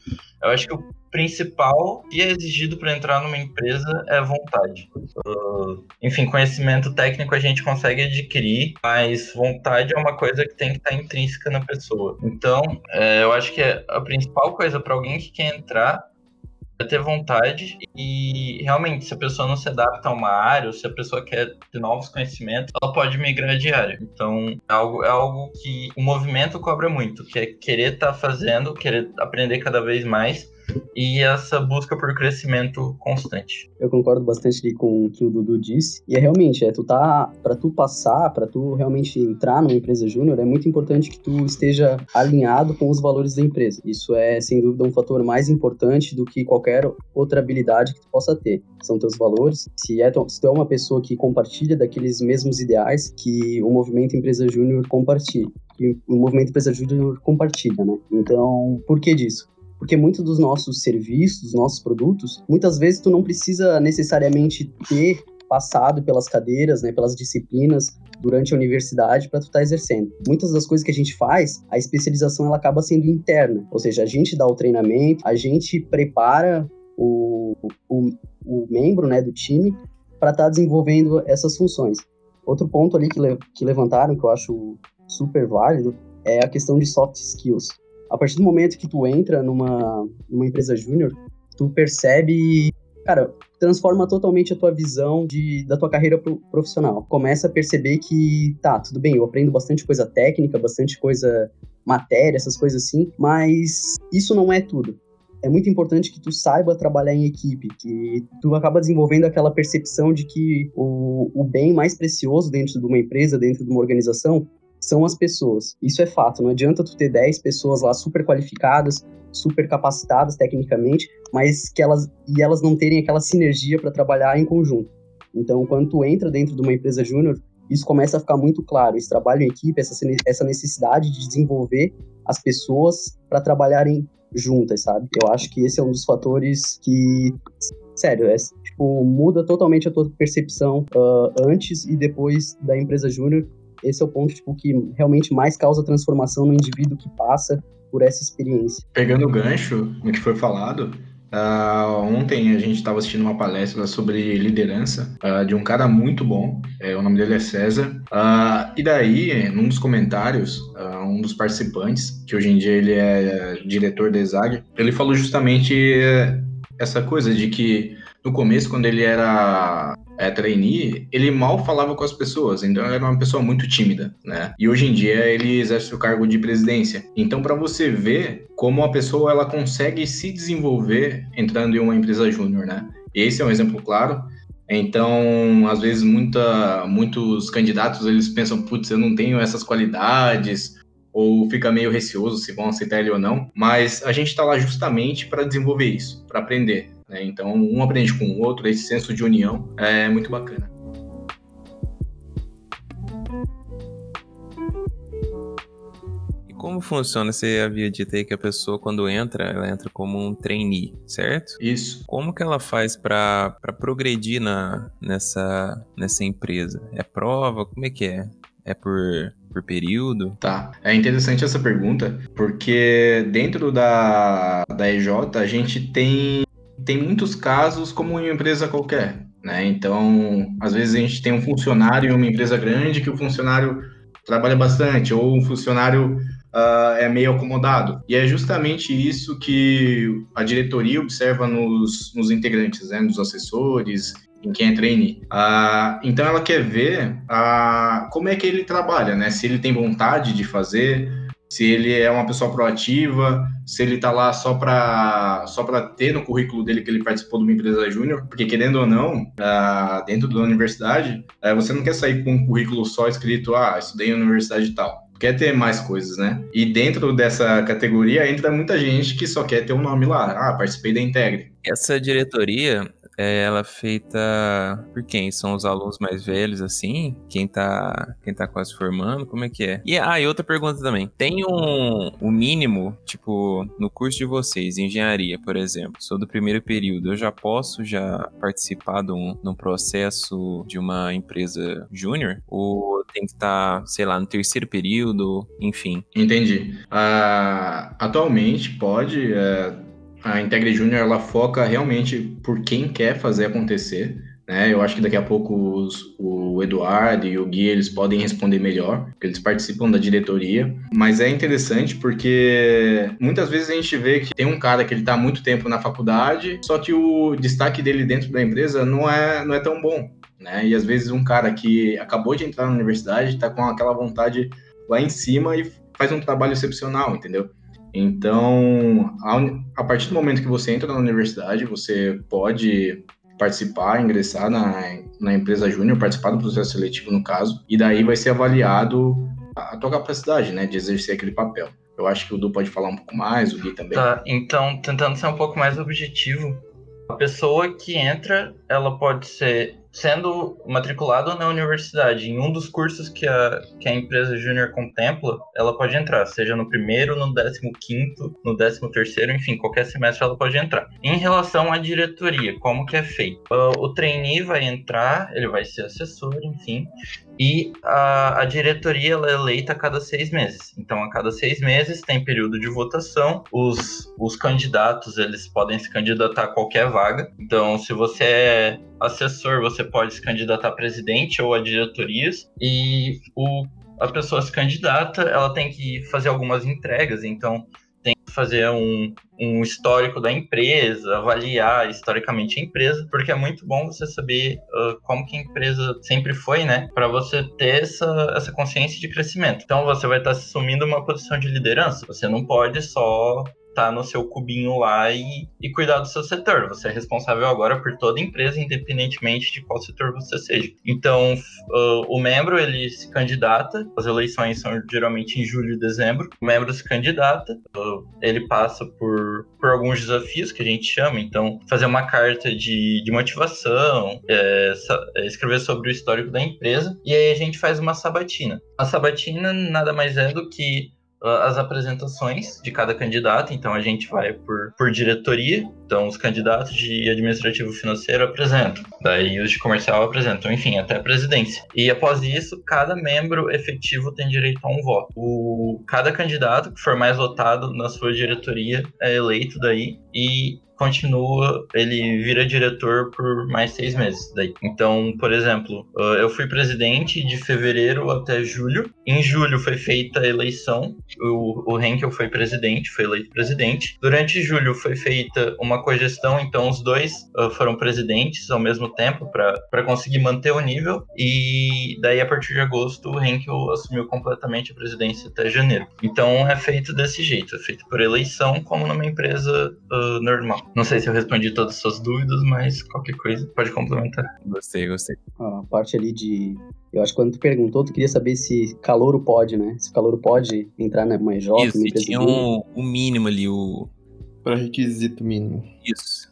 eu acho que o principal que é exigido para entrar numa empresa é vontade. Uh, enfim, conhecimento técnico a gente consegue adquirir, mas vontade é uma coisa que tem que estar tá intrínseca na pessoa. Então, é, eu acho que a principal coisa para alguém que quer entrar é ter vontade e realmente, se a pessoa não se adapta a uma área, ou se a pessoa quer ter novos conhecimentos, ela pode migrar de área. Então, é algo, é algo que o movimento cobra muito, que é querer estar tá fazendo, querer aprender cada vez mais e essa busca por crescimento constante. Eu concordo bastante com o que o Dudu disse. E é realmente, é tu tá para tu passar, para tu realmente entrar numa empresa júnior, é muito importante que tu esteja alinhado com os valores da empresa. Isso é sem dúvida um fator mais importante do que qualquer outra habilidade que tu possa ter. São teus valores. Se é se tu é uma pessoa que compartilha daqueles mesmos ideais que o movimento empresa júnior compartilha, que o movimento empresa júnior compartilha, né? Então, por que disso? Porque muitos dos nossos serviços, dos nossos produtos, muitas vezes tu não precisa necessariamente ter passado pelas cadeiras, né, pelas disciplinas durante a universidade para tu estar tá exercendo. Muitas das coisas que a gente faz, a especialização ela acaba sendo interna, ou seja, a gente dá o treinamento, a gente prepara o, o, o membro, né, do time para estar tá desenvolvendo essas funções. Outro ponto ali que, le que levantaram que eu acho super válido é a questão de soft skills a partir do momento que tu entra numa, numa empresa júnior, tu percebe, cara, transforma totalmente a tua visão de, da tua carreira pro, profissional. Começa a perceber que, tá, tudo bem, eu aprendo bastante coisa técnica, bastante coisa matéria, essas coisas assim, mas isso não é tudo. É muito importante que tu saiba trabalhar em equipe, que tu acaba desenvolvendo aquela percepção de que o, o bem mais precioso dentro de uma empresa, dentro de uma organização, são as pessoas. Isso é fato. Não adianta tu ter 10 pessoas lá super qualificadas, super capacitadas tecnicamente, mas que elas e elas não terem aquela sinergia para trabalhar em conjunto. Então, quando tu entra dentro de uma empresa júnior, isso começa a ficar muito claro. Esse trabalho em equipe, essa, essa necessidade de desenvolver as pessoas para trabalharem juntas, sabe? Eu acho que esse é um dos fatores que, sério, é, tipo, muda totalmente a tua percepção uh, antes e depois da empresa júnior esse é o ponto tipo, que realmente mais causa transformação no indivíduo que passa por essa experiência. Pegando o gancho no que foi falado, Uh, ontem a gente estava assistindo uma palestra sobre liderança uh, de um cara muito bom, é, o nome dele é César. Uh, e daí, num dos comentários, um dos participantes, que hoje em dia ele é diretor da ESAG, ele falou justamente essa coisa de que no começo, quando ele era é, trainee, ele mal falava com as pessoas, então ele era uma pessoa muito tímida, né? E hoje em dia ele exerce o cargo de presidência. Então, para você ver como a pessoa ela consegue se desenvolver entrando em uma empresa júnior, né? Esse é um exemplo claro. Então, às vezes, muita, muitos candidatos eles pensam, putz, eu não tenho essas qualidades, ou fica meio receoso se vão aceitar ele ou não. Mas a gente está lá justamente para desenvolver isso, para aprender. Né? Então, um aprende com o outro, esse senso de união é muito bacana. E como funciona? Você havia dito aí que a pessoa, quando entra, ela entra como um trainee, certo? Isso. Como que ela faz para progredir na, nessa, nessa empresa? É prova? Como é que é? É por, por período? Tá. É interessante essa pergunta, porque dentro da, da EJ a gente tem tem muitos casos como em uma empresa qualquer, né? Então, às vezes a gente tem um funcionário em uma empresa grande que o funcionário trabalha bastante, ou um funcionário uh, é meio acomodado. E é justamente isso que a diretoria observa nos, nos integrantes, né? Nos assessores, em quem é trainee. Uh, então, ela quer ver uh, como é que ele trabalha, né? Se ele tem vontade de fazer, se ele é uma pessoa proativa, se ele tá lá só para só para ter no currículo dele que ele participou de uma empresa júnior, porque querendo ou não, uh, dentro da universidade, uh, você não quer sair com um currículo só escrito, ah, estudei em universidade e tal. Quer ter mais coisas, né? E dentro dessa categoria entra muita gente que só quer ter um nome lá. Ah, participei da Integre. Essa diretoria, é ela feita por quem? São os alunos mais velhos, assim? Quem tá, quem tá quase formando? Como é que é? E, ah, e outra pergunta também. Tem um, um mínimo, tipo, no curso de vocês, engenharia, por exemplo, sou do primeiro período, eu já posso já participar de um, de um processo de uma empresa júnior? Ou tem que estar, tá, sei lá, no terceiro período, enfim? Entendi. Uh, atualmente pode... Uh a Integre Júnior ela foca realmente por quem quer fazer acontecer. né? Eu acho que daqui a pouco os, o Eduardo e o Gui eles podem responder melhor, porque eles participam da diretoria. Mas é interessante porque muitas vezes a gente vê que tem um cara que ele está muito tempo na faculdade, só que o destaque dele dentro da empresa não é, não é tão bom. Né? E às vezes um cara que acabou de entrar na universidade está com aquela vontade lá em cima e faz um trabalho excepcional, entendeu? Então, a, a partir do momento que você entra na universidade, você pode participar, ingressar na, na empresa júnior, participar do processo seletivo no caso, e daí vai ser avaliado a, tua capacidade, né, de exercer aquele papel. Eu acho que o Du pode falar um pouco mais, o Gui também. Tá, então, tentando ser um pouco mais objetivo, a pessoa que entra, ela pode ser sendo matriculado na universidade em um dos cursos que a, que a empresa júnior contempla, ela pode entrar, seja no primeiro, no décimo quinto, no décimo terceiro, enfim, qualquer semestre ela pode entrar. Em relação à diretoria, como que é feito? O trainee vai entrar, ele vai ser assessor, enfim, e a, a diretoria é eleita a cada seis meses. Então, a cada seis meses tem período de votação. Os, os candidatos eles podem se candidatar a qualquer vaga. Então, se você é assessor, você pode se candidatar a presidente ou a diretorias. E o, a pessoa se candidata, ela tem que fazer algumas entregas. Então, tem que fazer um, um histórico da empresa, avaliar historicamente a empresa, porque é muito bom você saber uh, como que a empresa sempre foi, né? Para você ter essa, essa consciência de crescimento. Então você vai estar assumindo uma posição de liderança. Você não pode só no seu cubinho lá e, e cuidar do seu setor. Você é responsável agora por toda a empresa, independentemente de qual setor você seja. Então, uh, o membro ele se candidata, as eleições são geralmente em julho e dezembro. O membro se candidata, uh, ele passa por, por alguns desafios que a gente chama. Então, fazer uma carta de, de motivação, é, é, escrever sobre o histórico da empresa, e aí a gente faz uma sabatina. A sabatina nada mais é do que as apresentações de cada candidato, então a gente vai por, por diretoria, então os candidatos de administrativo financeiro apresentam, daí os de comercial apresentam, enfim, até a presidência. E após isso, cada membro efetivo tem direito a um voto. O, cada candidato que for mais votado na sua diretoria é eleito daí. E continua, ele vira diretor por mais seis meses. Daí. Então, por exemplo, ah, eu fui presidente de fevereiro até julho. Em julho foi feita a eleição, o, o Henkel foi presidente, foi eleito presidente. Durante julho foi feita uma cogestão, então os dois uh, foram presidentes ao mesmo tempo para conseguir manter o nível. E daí, a partir de agosto, o Henkel assumiu completamente a presidência até janeiro. Então, é feito desse jeito, é feito por eleição, como numa empresa uh, normal. Não sei se eu respondi todas as suas dúvidas, mas qualquer coisa pode complementar. Gostei, gostei. A parte ali de. Eu acho que quando tu perguntou, tu queria saber se calouro pode, né? Se calouro pode entrar na mais jovem. Isso, e tinha o um, um mínimo ali, o. Para requisito mínimo. Isso.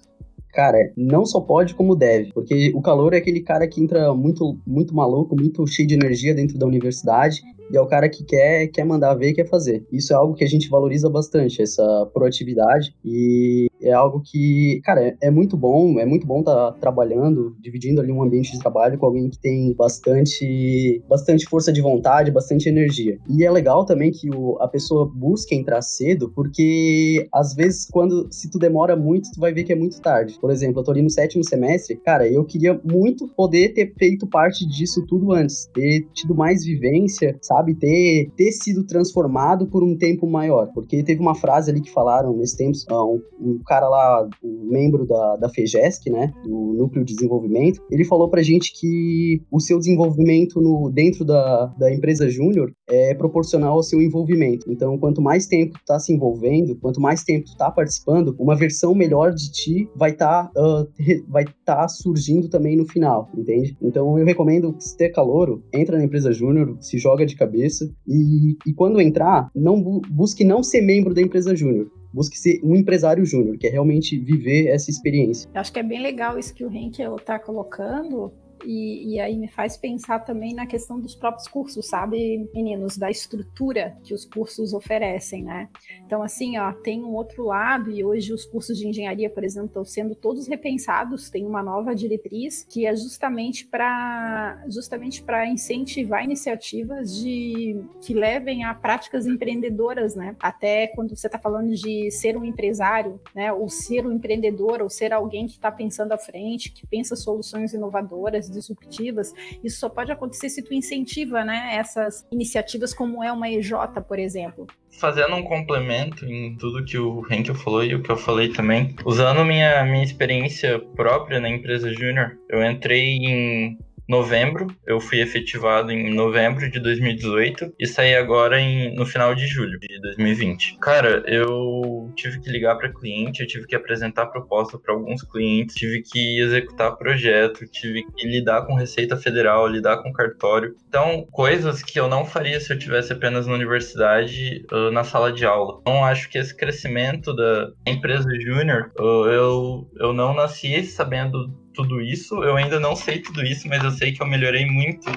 Cara, não só pode como deve, porque o calor é aquele cara que entra muito, muito maluco, muito cheio de energia dentro da universidade e é o cara que quer, quer mandar ver e quer fazer. Isso é algo que a gente valoriza bastante, essa proatividade, e é algo que, cara, é, é muito bom, é muito bom estar tá trabalhando, dividindo ali um ambiente de trabalho com alguém que tem bastante, bastante força de vontade, bastante energia. E é legal também que o, a pessoa busque entrar cedo, porque às vezes quando, se tu demora muito, tu vai ver que é muito tarde. Por exemplo, eu tô ali no sétimo semestre, cara, eu queria muito poder ter feito parte disso tudo antes, ter tido mais vivência, sabe? Sabe? Ter, ter sido transformado por um tempo maior. Porque teve uma frase ali que falaram nesse tempo, ah, um, um cara lá, um membro da, da FEGESC, né? Do Núcleo de Desenvolvimento, ele falou pra gente que o seu desenvolvimento no, dentro da, da empresa júnior é proporcional ao seu envolvimento. Então, quanto mais tempo tu tá se envolvendo, quanto mais tempo tu tá participando, uma versão melhor de ti vai estar tá, uh, vai tá surgindo também no final, entende? Então, eu recomendo que se ter calor, entra na empresa júnior, se joga de cabeça cabeça. E, e quando entrar, não busque não ser membro da empresa júnior. Busque ser um empresário júnior, que é realmente viver essa experiência. Eu acho que é bem legal isso que o Henkel está colocando, E, e, aí me faz pensar também na questão dos próprios cursos, sabe, meninos, da estrutura que os cursos oferecem, né? Então, assim, ó, tem um outro lado, e hoje os cursos de engenharia, por exemplo, estão sendo todos repensados, tem uma nova diretriz que é justamente para justamente para incentivar iniciativas de que levem a práticas empreendedoras, né? Até quando você está falando de ser um empresário, né? Ou ser um empreendedor, ou ser alguém que está pensando à frente, que pensa soluções inovadoras, disruptivas, isso só pode acontecer se tu incentiva, né, essas iniciativas como é uma EJ, por exemplo. Fazendo um complemento em tudo que o Henkel falou e o que eu falei também, usando minha, minha experiência própria na empresa Júnior, eu entrei em novembro. Eu fui efetivado em novembro de 2018 e saí agora em, no final de julho de 2020. Cara, eu tive que ligar para cliente, eu tive que apresentar proposta para alguns clientes, tive que executar projeto, tive que lidar com Receita Federal, lidar com cartório. Então, coisas que eu não faria se eu tivesse apenas na universidade, uh, na sala de aula. Então, acho que esse crescimento da empresa júnior, uh, eu, eu não nasci sabendo tudo isso. Eu ainda não sei tudo isso, mas eu sei que eu melhorei muito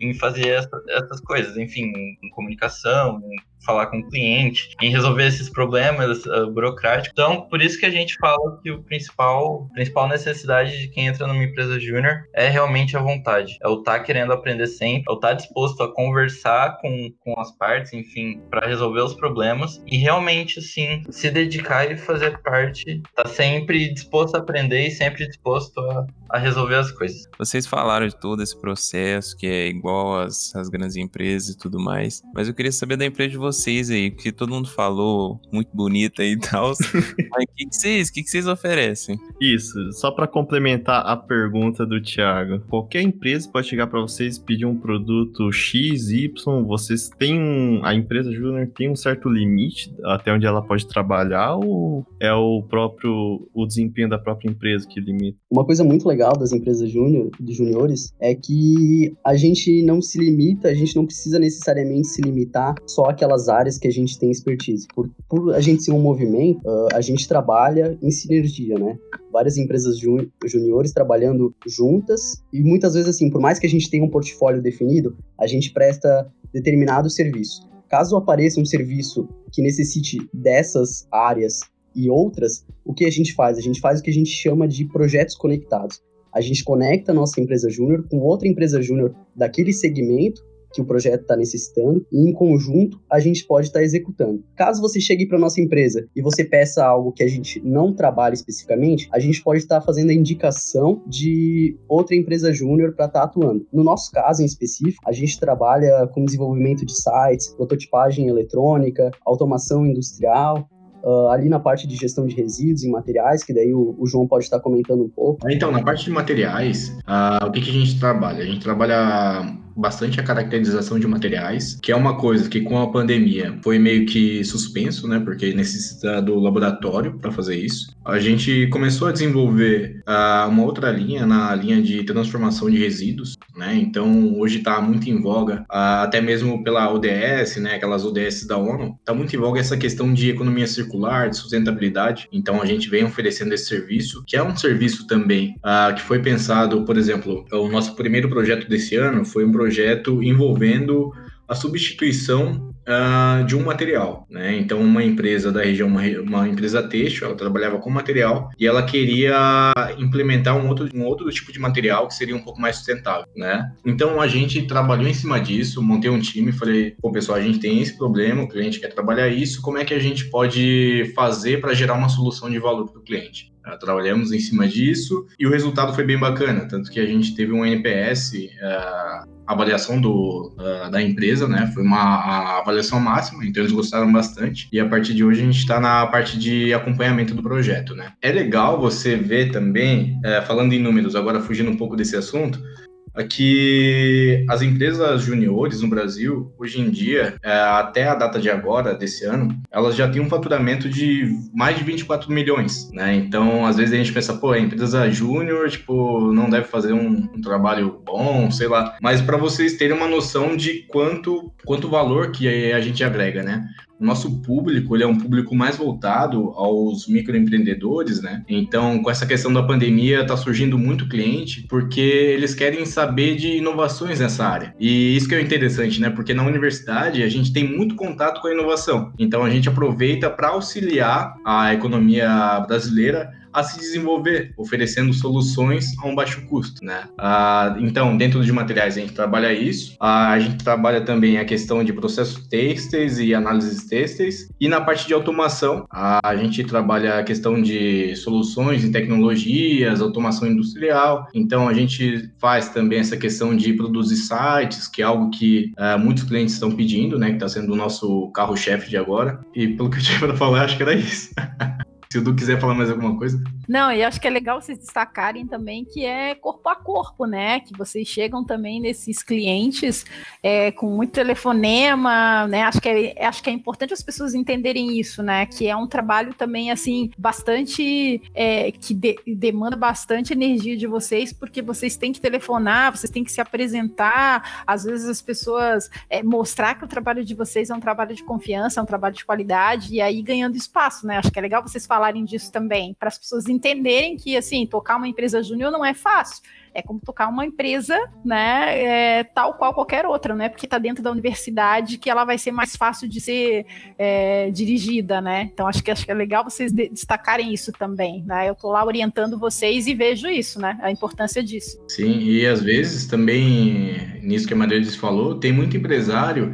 em fazer essa, essas coisas, enfim, em comunicação, em falar com o cliente, em resolver esses problemas uh, burocráticos. Então, por isso que a gente fala que o principal, principal necessidade de quem entra numa empresa júnior é realmente a vontade. É o estar tá querendo aprender sempre, é o estar tá disposto a conversar com, com as partes, enfim, para resolver os problemas e realmente, sim, se dedicar e fazer parte, tá sempre disposto a aprender e sempre disposto a, a resolver as coisas. Vocês falaram de todo esse processo que é igual às, às grandes empresas e tudo mais, mas eu queria saber da empresa de vocês vocês aí, porque todo mundo falou muito bonita e tal. <laughs> Mas o que, que, vocês, que, que vocês oferecem? Isso, só para complementar a pergunta do Thiago. Qualquer empresa pode chegar para vocês e pedir um produto X, Y, vocês têm um, a empresa Júnior tem um certo limite até onde ela pode trabalhar ou é o próprio o desempenho da própria empresa que limita? Uma coisa muito legal das empresas júnior, de juniores, é que a gente não se limita, a gente não precisa necessariamente se limitar só àquelas aquelas áreas que a gente tem expertise. Por, por a gente ser um movimento, uh, a gente trabalha em sinergia, né? Várias empresas juniores trabalhando juntas e muitas vezes assim, por mais que a gente tenha um portfólio definido, a gente presta determinado serviço. Caso apareça um serviço que necessite dessas áreas e outras, o que a gente faz? A gente faz o que a gente chama de projetos conectados. A gente conecta a nossa empresa júnior com outra empresa júnior daquele segmento que o projeto está necessitando e em conjunto a gente pode estar tá executando. Caso você chegue para nossa empresa e você peça algo que a gente não trabalha especificamente, a gente pode estar tá fazendo a indicação de outra empresa júnior para estar tá atuando. No nosso caso em específico, a gente trabalha com desenvolvimento de sites, prototipagem eletrônica, automação industrial, Uh, ali na parte de gestão de resíduos e materiais, que daí o, o, João pode estar comentando um pouco. Então, na parte de materiais, uh, o que, que a gente trabalha? A gente trabalha bastante a caracterização de materiais, que é uma coisa que com a pandemia foi meio que suspenso, né? Porque necessita do laboratório para fazer isso. A gente começou a desenvolver uh, uma outra linha na linha de transformação de resíduos, né? Então hoje está muito em voga, uh, até mesmo pela ODS, né? Aquelas ODS da ONU, está muito em voga essa questão de economia circular, de sustentabilidade. Então a gente vem oferecendo esse serviço, que é um serviço também uh, que foi pensado, por exemplo, o nosso primeiro projeto desse ano foi um projeto projeto envolvendo a substituição uh, de um material, né? Então, uma empresa da região, uma, uma, empresa têxtil, ela trabalhava com material e ela queria implementar um outro, um outro tipo de material que seria um pouco mais sustentável, né? Então, a gente trabalhou em cima disso, montei um time, falei, pô, pessoal, a gente tem esse problema, o cliente quer trabalhar isso, como é que a gente pode fazer para gerar uma solução de valor para o cliente? Uh, trabalhamos em cima disso e o resultado foi bem bacana, tanto que a gente teve um NPS uh, avaliação do, uh, da empresa, né? Foi uma avaliação máxima, então eles gostaram bastante. E a partir de hoje a gente está na parte de acompanhamento do projeto, né? É legal você ver também, uh, falando em números, agora fugindo um pouco desse assunto, é que as empresas juniores no Brasil, hoje em dia, é, até a data de agora, desse ano, elas já têm um faturamento de mais de 24 milhões, né? Então, às vezes a gente pensa, pô, a empresa júnior, tipo, não deve fazer um, um trabalho bom, sei lá. Mas para vocês terem uma noção de quanto, quanto valor que a gente agrega, né? O nosso público ele é um público mais voltado aos microempreendedores, né? Então, com essa questão da pandemia, está surgindo muito cliente porque eles querem saber de inovações nessa área. E isso que é interessante, né? Porque na universidade a gente tem muito contato com a inovação. Então, a gente aproveita para auxiliar a economia brasileira a se desenvolver, oferecendo soluções a um baixo custo, né? Ah, então, dentro de materiais a gente trabalha isso, ah, a gente trabalha também a questão de processos têxteis e análises têxteis, e na parte de automação ah, a gente trabalha a questão de soluções e tecnologias, automação industrial, então a gente faz também essa questão de produzir sites, que é algo que ah, muitos clientes estão pedindo, né, que está sendo o nosso carro-chefe de agora, e pelo que eu tinha para falar, acho que era isso. <laughs> Se o Du quiser falar mais alguma coisa. Não, e acho que é legal vocês destacarem também que é corpo a corpo, né? Que vocês chegam também nesses clientes é, com muito telefonema, né? Acho que, é, acho que é importante as pessoas entenderem isso, né? Que é um trabalho também, assim, bastante. É, que de, demanda bastante energia de vocês, porque vocês têm que telefonar, vocês têm que se apresentar. Às vezes as pessoas é, mostrar que o trabalho de vocês é um trabalho de confiança, é um trabalho de qualidade, e aí ganhando espaço, né? Acho que é legal vocês falarem disso também, para as pessoas entenderem que, assim, tocar uma empresa júnior não é fácil. É como tocar uma empresa, né, é, tal qual qualquer outra, né, porque está dentro da universidade que ela vai ser mais fácil de ser é, dirigida, né. Então acho que acho que é legal vocês de, destacarem isso também, né. Eu estou lá orientando vocês e vejo isso, né, a importância disso. Sim, e às vezes também nisso que a Maria falou, tem muito empresário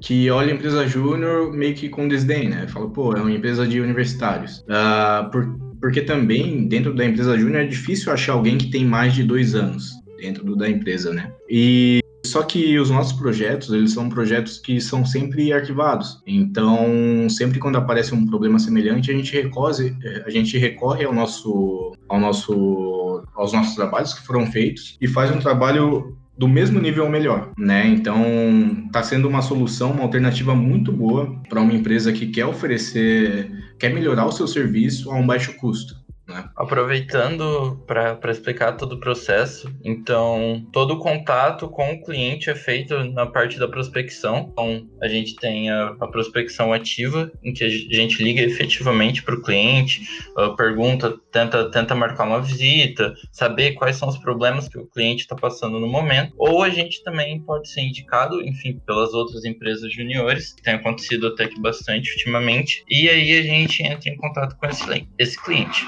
que olha a empresa júnior meio que com desdém, né? Fala, pô, é uma empresa de universitários. Uh, por, porque também, dentro da empresa júnior, é difícil achar alguém que tem mais de dois anos dentro do, da empresa, né? E só que os nossos projetos, eles são projetos que são sempre arquivados. Então, sempre quando aparece um problema semelhante, a gente recorre, a gente recorre ao nosso, ao nosso, aos nossos trabalhos que foram feitos e faz um trabalho do mesmo nível ou melhor, né? Então, está sendo uma solução, uma alternativa muito boa para uma empresa que quer oferecer, quer melhorar o seu serviço a um baixo custo. Né? Aproveitando para explicar todo o processo, então todo o contato com o cliente é feito na parte da prospecção. Então a gente tem a, a prospecção ativa, em que a gente liga efetivamente para o cliente, uh, pergunta, tenta, tenta marcar uma visita, saber quais são os problemas que o cliente está passando no momento. Ou a gente também pode ser indicado, enfim, pelas outras empresas juniores, que tem acontecido até que bastante ultimamente, e aí a gente entra em contato com esse, esse cliente.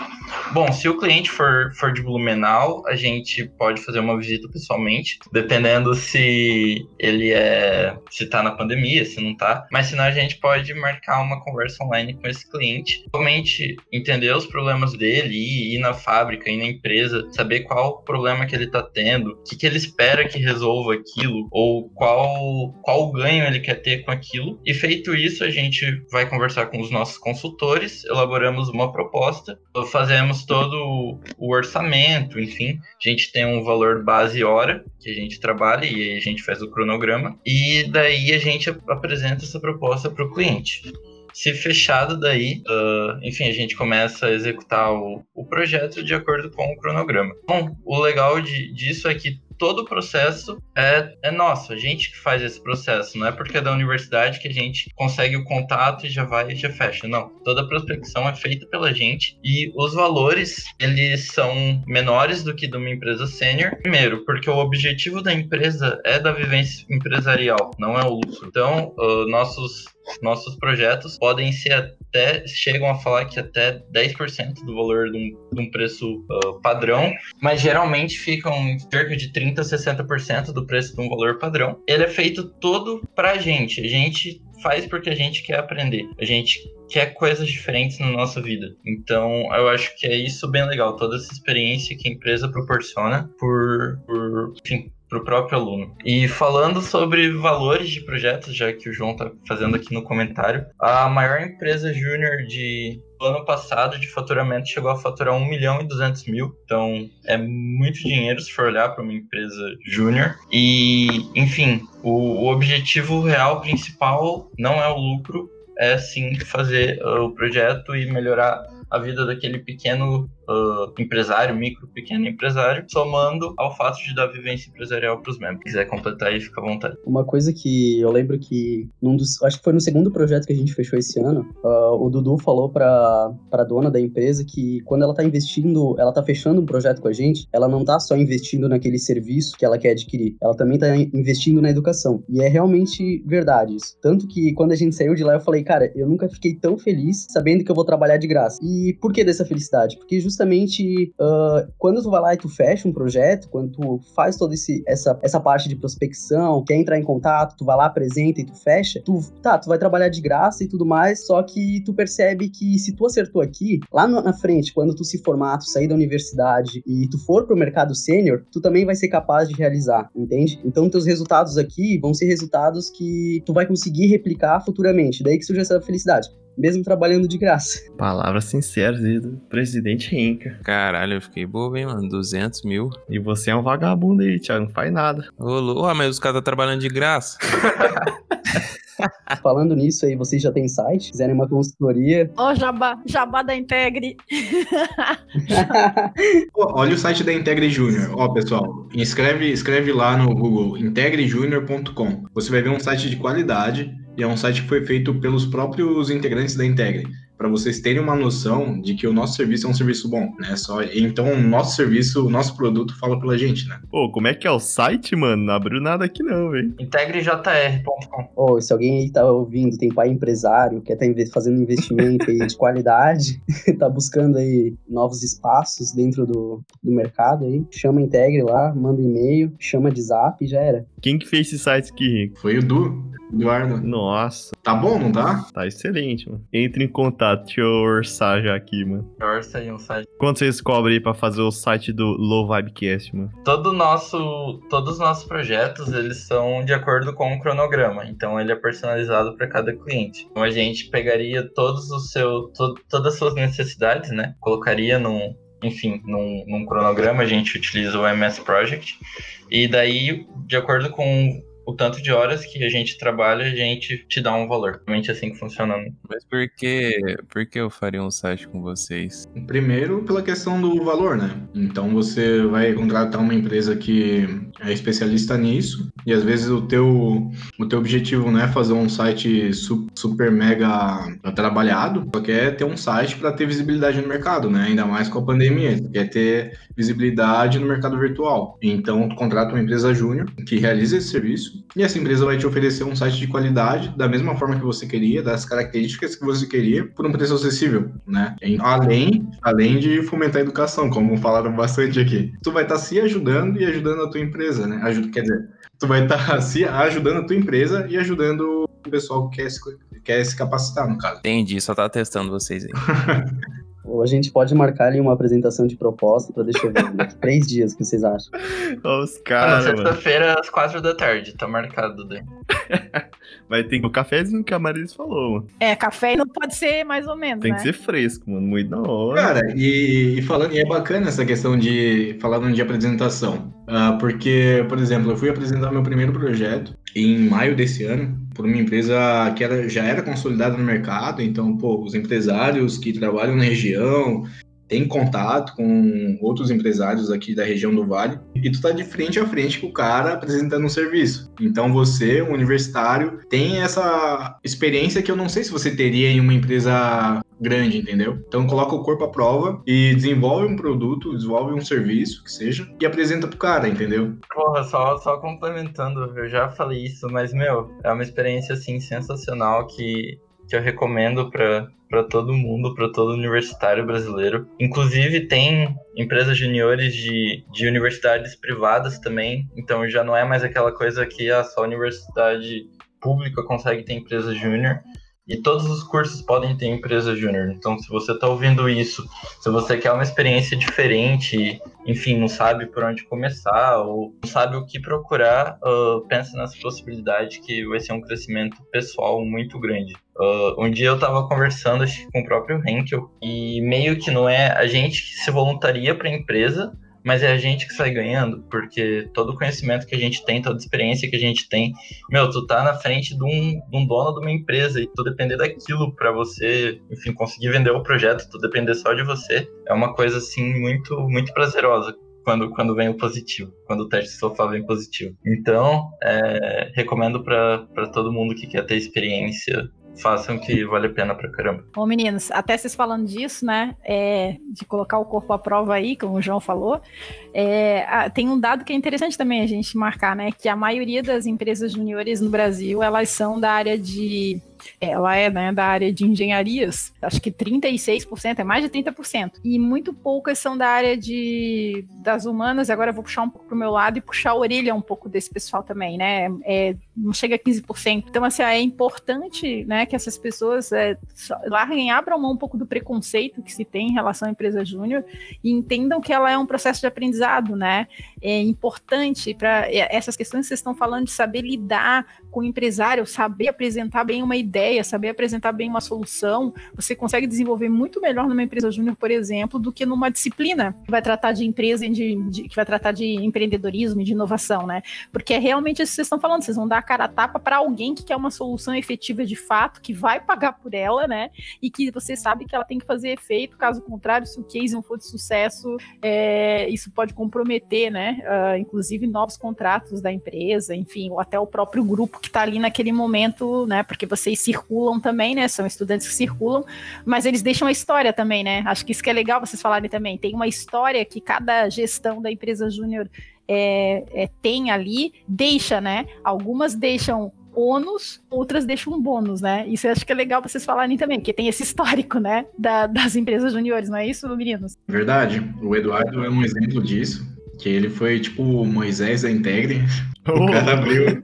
Bom, se o cliente for, for de Blumenau, a gente pode fazer uma visita pessoalmente, dependendo se ele é. se tá na pandemia, se não tá. Mas senão a gente pode marcar uma conversa online com esse cliente, realmente entender os problemas dele, ir, ir na fábrica, ir na empresa, saber qual problema que ele tá tendo, o que, que ele espera que resolva aquilo, ou qual, qual ganho ele quer ter com aquilo. E feito isso, a gente vai conversar com os nossos consultores, elaboramos uma proposta, fazer fizemos todo o orçamento, enfim, a gente tem um valor base hora que a gente trabalha e a gente faz o cronograma e daí a gente apresenta essa proposta para o cliente. Se fechado daí, uh, enfim, a gente começa a executar o, o projeto de acordo com o cronograma. Bom, o legal de, disso é que todo o processo é, é nosso, a gente que faz esse processo, não é porque é da universidade que a gente consegue o contato e já vai e já fecha, não. Toda a prospecção é feita pela gente e os valores, eles são menores do que de uma empresa sênior, primeiro, porque o objetivo da empresa é da vivência empresarial, não é o lucro. Então, uh, nossos nossos projetos podem ser até, chegam a falar que até 10% do valor de um, de um preço uh, padrão, mas geralmente ficam cerca de 30% a 60% do preço de um valor padrão. Ele é feito todo pra gente. A gente faz porque a gente quer aprender. A gente quer coisas diferentes na nossa vida. Então, eu acho que é isso bem legal, toda essa experiência que a empresa proporciona por, por enfim, para o próprio aluno. E falando sobre valores de projetos, já que o João está fazendo aqui no comentário, a maior empresa júnior de ano passado de faturamento chegou a faturar 1 milhão e 200 mil. Então é muito dinheiro se for olhar para uma empresa júnior. E, enfim, o, o objetivo real principal não é o lucro, é sim fazer uh, o projeto e melhorar a vida daquele pequeno uh, empresário, micro, pequeno empresário, somando ao fato de dar vivência empresarial para os membros. Se quiser completar aí, fica à vontade. Uma coisa que eu lembro que, num dos, acho que foi no segundo projeto que a gente fechou esse ano, uh, o Dudu falou para a dona da empresa que quando ela está investindo, ela está fechando um projeto com a gente, ela não está só investindo naquele serviço que ela quer adquirir, ela também está investindo na educação. E é realmente verdade isso. Tanto que quando a gente saiu de lá, eu falei, cara, eu nunca fiquei tão feliz sabendo que eu vou trabalhar de graça. E por que dessa felicidade? Porque justamente justamente uh, quando tu vai lá e tu fecha um projeto, quando tu faz toda essa, essa parte de prospecção, quer entrar em contato, tu vai lá, apresenta e tu fecha, tu, tá, tu vai trabalhar de graça e tudo mais, só que tu percebe que se tu acertou aqui, lá na frente, quando tu se formar, tu sair da universidade e tu for pro mercado sênior, tu também vai ser capaz de realizar, entende? Então teus resultados aqui vão ser resultados que tu vai conseguir replicar futuramente, daí que surge essa felicidade mesmo trabalhando de graça. Palavras sinceras do presidente Renca. Caralho, eu fiquei bobo, hein, mano? 200 mil. E você é um vagabundo aí, Thiago, não faz nada. Ô, Lu, mas os caras estão trabalhando de graça. <laughs> Falando nisso aí, vocês já têm site? Quiserem uma consultoria? Ô, oh, Jabá, Jabá da Integre. <laughs> olha o site da Integre Júnior. Ó, pessoal, escreve, escreve lá no Google integrejunior.com. Você vai ver um site de qualidade e é um site que foi feito pelos próprios integrantes da Integre para vocês terem uma noção de que o nosso serviço é um serviço bom, né? Só, então, o nosso serviço, o nosso produto fala pela gente, né? Pô, como é que é o site, mano? Não abriu nada aqui não, velho. IntegreJR.com Ô, se alguém aí tá ouvindo, tem pai empresário, quer tá fazendo investimento aí de qualidade, <laughs> tá buscando aí novos espaços dentro do, do mercado aí, chama Integre lá, manda e-mail, chama de zap e já era. Quem que fez esse site aqui, Rico? Foi o Du. Eduardo. Nossa. Tá bom, não tá? Tá excelente, mano. Entre em contato, deixa eu orçar já aqui, mano. Orça aí um site. Quanto vocês cobrem aí pra fazer o site do Low Vibecast, mano? Todo nosso, todos os nossos projetos, eles são de acordo com o cronograma. Então, ele é personalizado para cada cliente. Então, a gente pegaria todos os seus, to, todas as suas necessidades, né? Colocaria num, enfim, num, num, cronograma, a gente utiliza o MS Project. E daí, de acordo com o tanto de horas que a gente trabalha, a gente te dá um valor. Realmente é assim que funciona. Mas por que, por que eu faria um site com vocês? Primeiro, pela questão do valor, né? Então você vai contratar uma empresa que é especialista nisso e às vezes o teu, o teu objetivo não é fazer um site super mega trabalhado, só quer ter um site para ter visibilidade no mercado, né? Ainda mais com a pandemia, você quer ter visibilidade no mercado virtual. Então, tu contrata uma empresa júnior que realiza esse serviço e essa empresa vai te oferecer um site de qualidade, da mesma forma que você queria, das características que você queria, por um preço acessível, né? Além, além de fomentar a educação, como falaram bastante aqui. Tu vai estar tá se ajudando e ajudando a tua empresa, né? Ajuda, quer dizer, tu vai estar tá <laughs> se ajudando a tua empresa e ajudando o pessoal que quer se, quer se capacitar, no caso. Entendi, só tá testando vocês aí. <laughs> Ou a gente pode marcar ali uma apresentação de proposta pra deixar eu ver daqui <laughs> três dias, o que vocês acham? Os caras. Ah, sexta-feira, às quatro da tarde, tá marcado daí. Vai ter o cafezinho que a Maris falou, mano. É, café não pode ser mais ou menos. Tem né? que ser fresco, mano. Muito da hora. Cara, e, e falando, e é bacana essa questão de falando de apresentação. Uh, porque, por exemplo, eu fui apresentar meu primeiro projeto em maio desse ano por uma empresa que era, já era consolidada no mercado, então, pô, os empresários que trabalham na região têm contato com outros empresários aqui da região do Vale, e tu tá de frente a frente com o cara apresentando um serviço. Então você, um universitário, tem essa experiência que eu não sei se você teria em uma empresa grande, entendeu? Então coloca o corpo à prova e desenvolve um produto, desenvolve um serviço, que seja, e apresenta pro cara, entendeu? Porra, só, só complementando, eu já falei isso, mas, meu, é uma experiência, assim, sensacional que, que eu recomendo para todo mundo, para todo universitário brasileiro. Inclusive, tem empresas juniores de, de universidades privadas também, então já não é mais aquela coisa que a ah, só universidade pública consegue ter empresa júnior. E todos os cursos podem ter empresa júnior. Então, se você está ouvindo isso, se você quer uma experiência diferente, enfim, não sabe por onde começar ou não sabe o que procurar, uh, pense nessa possibilidade que vai ser um crescimento pessoal muito grande. Uh, um dia eu estava conversando acho, com o próprio Henkel e meio que não é a gente que se voluntaria para a empresa, mas é a gente que sai ganhando, porque todo o conhecimento que a gente tem, toda a experiência que a gente tem, meu, tu tá na frente de um, de um dono de uma empresa e tu depender daquilo para você, enfim, conseguir vender o projeto, tu depender só de você, é uma coisa assim muito muito prazerosa. Quando, quando vem o positivo, quando o teste de sofá vem positivo. Então, é, recomendo para todo mundo que quer ter experiência façam que vale a pena pra caramba. Bom, meninos, até vocês falando disso, né, é, de colocar o corpo à prova aí, como o João falou, é, tem um dado que é interessante também a gente marcar, né, que a maioria das empresas juniores no Brasil, elas são da área de ela é né, da área de engenharias, acho que 36%, é mais de 30%. E muito poucas são da área de, das humanas, agora eu vou puxar um pouco para o meu lado e puxar a orelha um pouco desse pessoal também, né? É, não chega a 15%. Então, assim, é importante né, que essas pessoas é, larguem, abram mão um pouco do preconceito que se tem em relação à empresa júnior e entendam que ela é um processo de aprendizado, né? É importante para é, essas questões que vocês estão falando de saber lidar com o empresário, saber apresentar bem uma ideia, saber apresentar bem uma solução, você consegue desenvolver muito melhor numa empresa júnior, por exemplo, do que numa disciplina que vai tratar de empresa, de, de, que vai tratar de empreendedorismo e de inovação, né? Porque é realmente isso que vocês estão falando, vocês vão dar a cara a tapa para alguém que quer uma solução efetiva de fato, que vai pagar por ela, né? E que você sabe que ela tem que fazer efeito, caso contrário, se o case não for de sucesso, é, isso pode comprometer, né? Uh, inclusive novos contratos da empresa, enfim, ou até o próprio grupo que está ali naquele momento, né? Porque vocês circulam também, né? São estudantes que circulam, mas eles deixam a história também, né? Acho que isso que é legal vocês falarem também. Tem uma história que cada gestão da empresa júnior é, é, tem ali, deixa, né? Algumas deixam ônus, outras deixam bônus, né? Isso eu acho que é legal vocês falarem também, porque tem esse histórico, né? Da, das empresas juniores, não é isso, meninos? Verdade. O Eduardo é um exemplo disso. Que ele foi tipo o Moisés da Integre. <laughs> O cara abriu.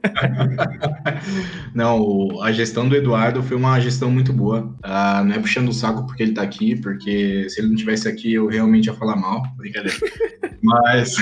<laughs> não, a gestão do Eduardo foi uma gestão muito boa. Uh, não é puxando o saco porque ele tá aqui, porque se ele não tivesse aqui eu realmente ia falar mal. Brincadeira. <laughs> Mas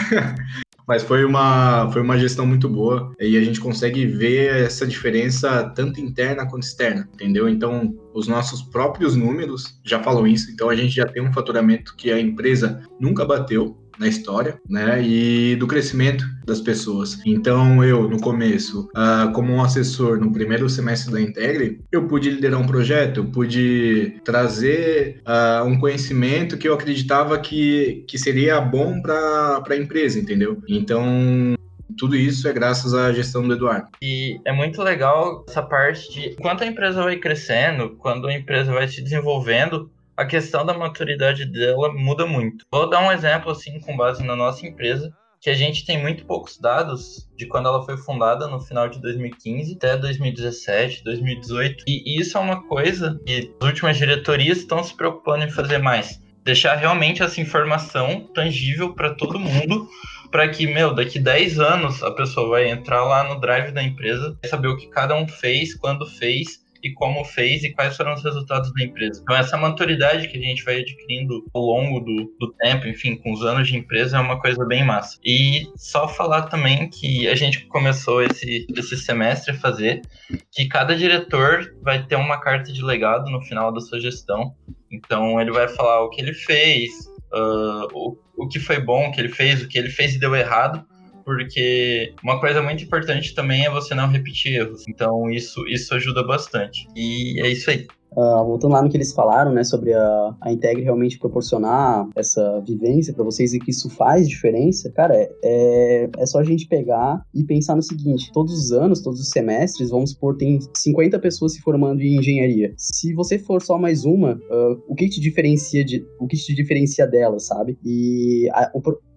mas foi uma, foi uma gestão muito boa e a gente consegue ver essa diferença tanto interna quanto externa, entendeu? Então, os nossos próprios números já falam isso, então a gente já tem um faturamento que a empresa nunca bateu, na história, né? E do crescimento das pessoas. Então, eu, no começo, uh, como um assessor no primeiro semestre da Integre, eu pude liderar um projeto, eu pude trazer uh, um conhecimento que eu acreditava que, que seria bom para a empresa, entendeu? Então, tudo isso é graças à gestão do Eduardo. E é muito legal essa parte de quanto a empresa vai crescendo, quando a empresa vai se desenvolvendo, a questão da maturidade dela muda muito. Vou dar um exemplo assim com base na nossa empresa, que a gente tem muito poucos dados de quando ela foi fundada no final de 2015 até 2017, 2018. E isso é uma coisa que as últimas diretorias estão se preocupando em fazer mais. Deixar realmente essa informação tangível para todo mundo, para que, meu, daqui 10 anos a pessoa vai entrar lá no drive da empresa, saber o que cada um fez, quando fez e como fez e quais foram os resultados da empresa. Então, essa maturidade que a gente vai adquirindo ao longo do, do tempo, enfim, com os anos de empresa, é uma coisa bem massa. E só falar também que a gente começou esse, esse semestre a fazer, que cada diretor vai ter uma carta de legado no final da sua gestão. Então, ele vai falar o que ele fez, uh, o, o que foi bom que ele fez, o que ele fez e deu errado porque uma coisa muito importante também é você não repetir erros. Então isso, isso ajuda bastante. E é isso aí. Uh, voltando lá no que eles falaram, né, sobre a, a Integre realmente proporcionar essa vivência para vocês e que isso faz diferença, cara, é, é só a gente pegar e pensar no seguinte: todos os anos, todos os semestres, vamos supor, tem 50 pessoas se formando em engenharia. Se você for só mais uma, uh, o que te diferencia de, o que te diferencia dela, sabe? E a,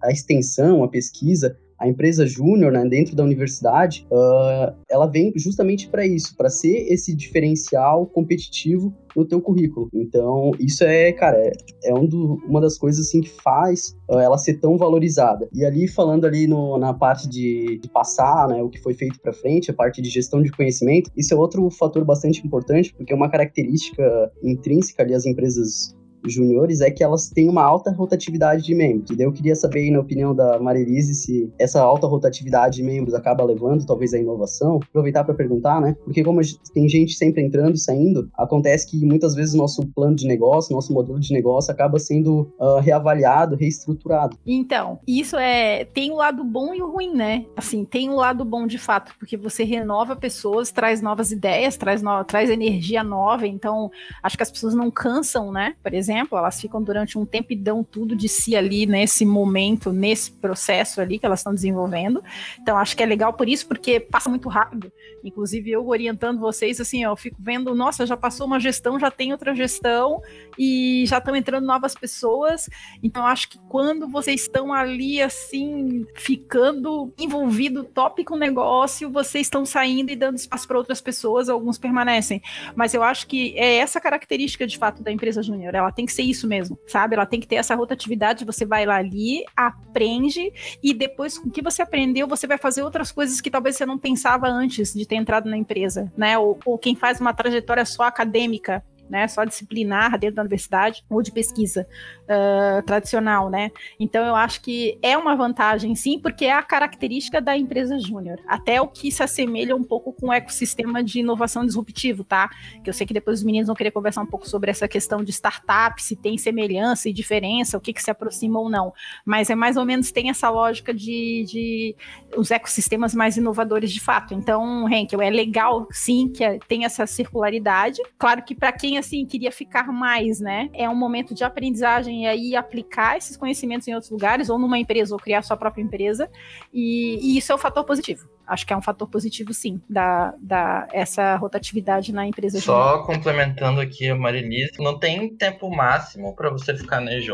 a extensão, a pesquisa, a empresa júnior, né, dentro da universidade, uh, ela vem justamente para isso, para ser esse diferencial competitivo no teu currículo. Então, isso é, cara, é, é um do, uma das coisas assim que faz uh, ela ser tão valorizada. E ali falando ali no, na parte de, de passar, né, o que foi feito para frente, a parte de gestão de conhecimento, isso é outro fator bastante importante, porque é uma característica intrínseca ali às empresas juniores é que elas têm uma alta rotatividade de membros. E eu queria saber, aí, na opinião da Marilise, se essa alta rotatividade de membros acaba levando talvez a inovação. Aproveitar para perguntar, né? Porque como tem gente sempre entrando e saindo, acontece que muitas vezes o nosso plano de negócio, nosso modelo de negócio acaba sendo uh, reavaliado, reestruturado. Então, isso é tem o lado bom e o ruim, né? Assim, tem o lado bom de fato, porque você renova pessoas, traz novas ideias, traz, no, traz energia nova, então acho que as pessoas não cansam, né? Por exemplo, exemplo, elas ficam durante um tempo e dão tudo de si ali nesse momento, nesse processo ali que elas estão desenvolvendo. Então, acho que é legal por isso, porque passa muito rápido. Inclusive, eu orientando vocês, assim, eu fico vendo, nossa, já passou uma gestão, já tem outra gestão e já estão entrando novas pessoas. Então, acho que quando vocês estão ali, assim, ficando envolvido top com o negócio, vocês estão saindo e dando espaço para outras pessoas, alguns permanecem. Mas eu acho que é essa característica, de fato, da empresa júnior. Ela tem que ser isso mesmo, sabe? Ela tem que ter essa rotatividade, você vai lá ali, aprende, e depois com o que você aprendeu, você vai fazer outras coisas que talvez você não pensava antes de ter entrado na empresa, né? Ou, ou quem faz uma trajetória só acadêmica, né, só disciplinar dentro da universidade ou de pesquisa uh, tradicional, né? Então eu acho que é uma vantagem, sim, porque é a característica da empresa júnior, até o que se assemelha um pouco com o ecossistema de inovação disruptivo, tá? Que eu sei que depois os meninos vão querer conversar um pouco sobre essa questão de startup, se tem semelhança e diferença, o que, que se aproxima ou não, mas é mais ou menos tem essa lógica de, de os ecossistemas mais inovadores de fato. Então, Henkel, é legal, sim, que é, tem essa circularidade. Claro que para quem assim queria ficar mais, né? É um momento de aprendizagem e aí aplicar esses conhecimentos em outros lugares, ou numa empresa, ou criar sua própria empresa. E, e isso é um fator positivo. Acho que é um fator positivo, sim, da, da essa rotatividade na empresa. Só complementando aqui a Marilise, não tem tempo máximo para você ficar na EJ,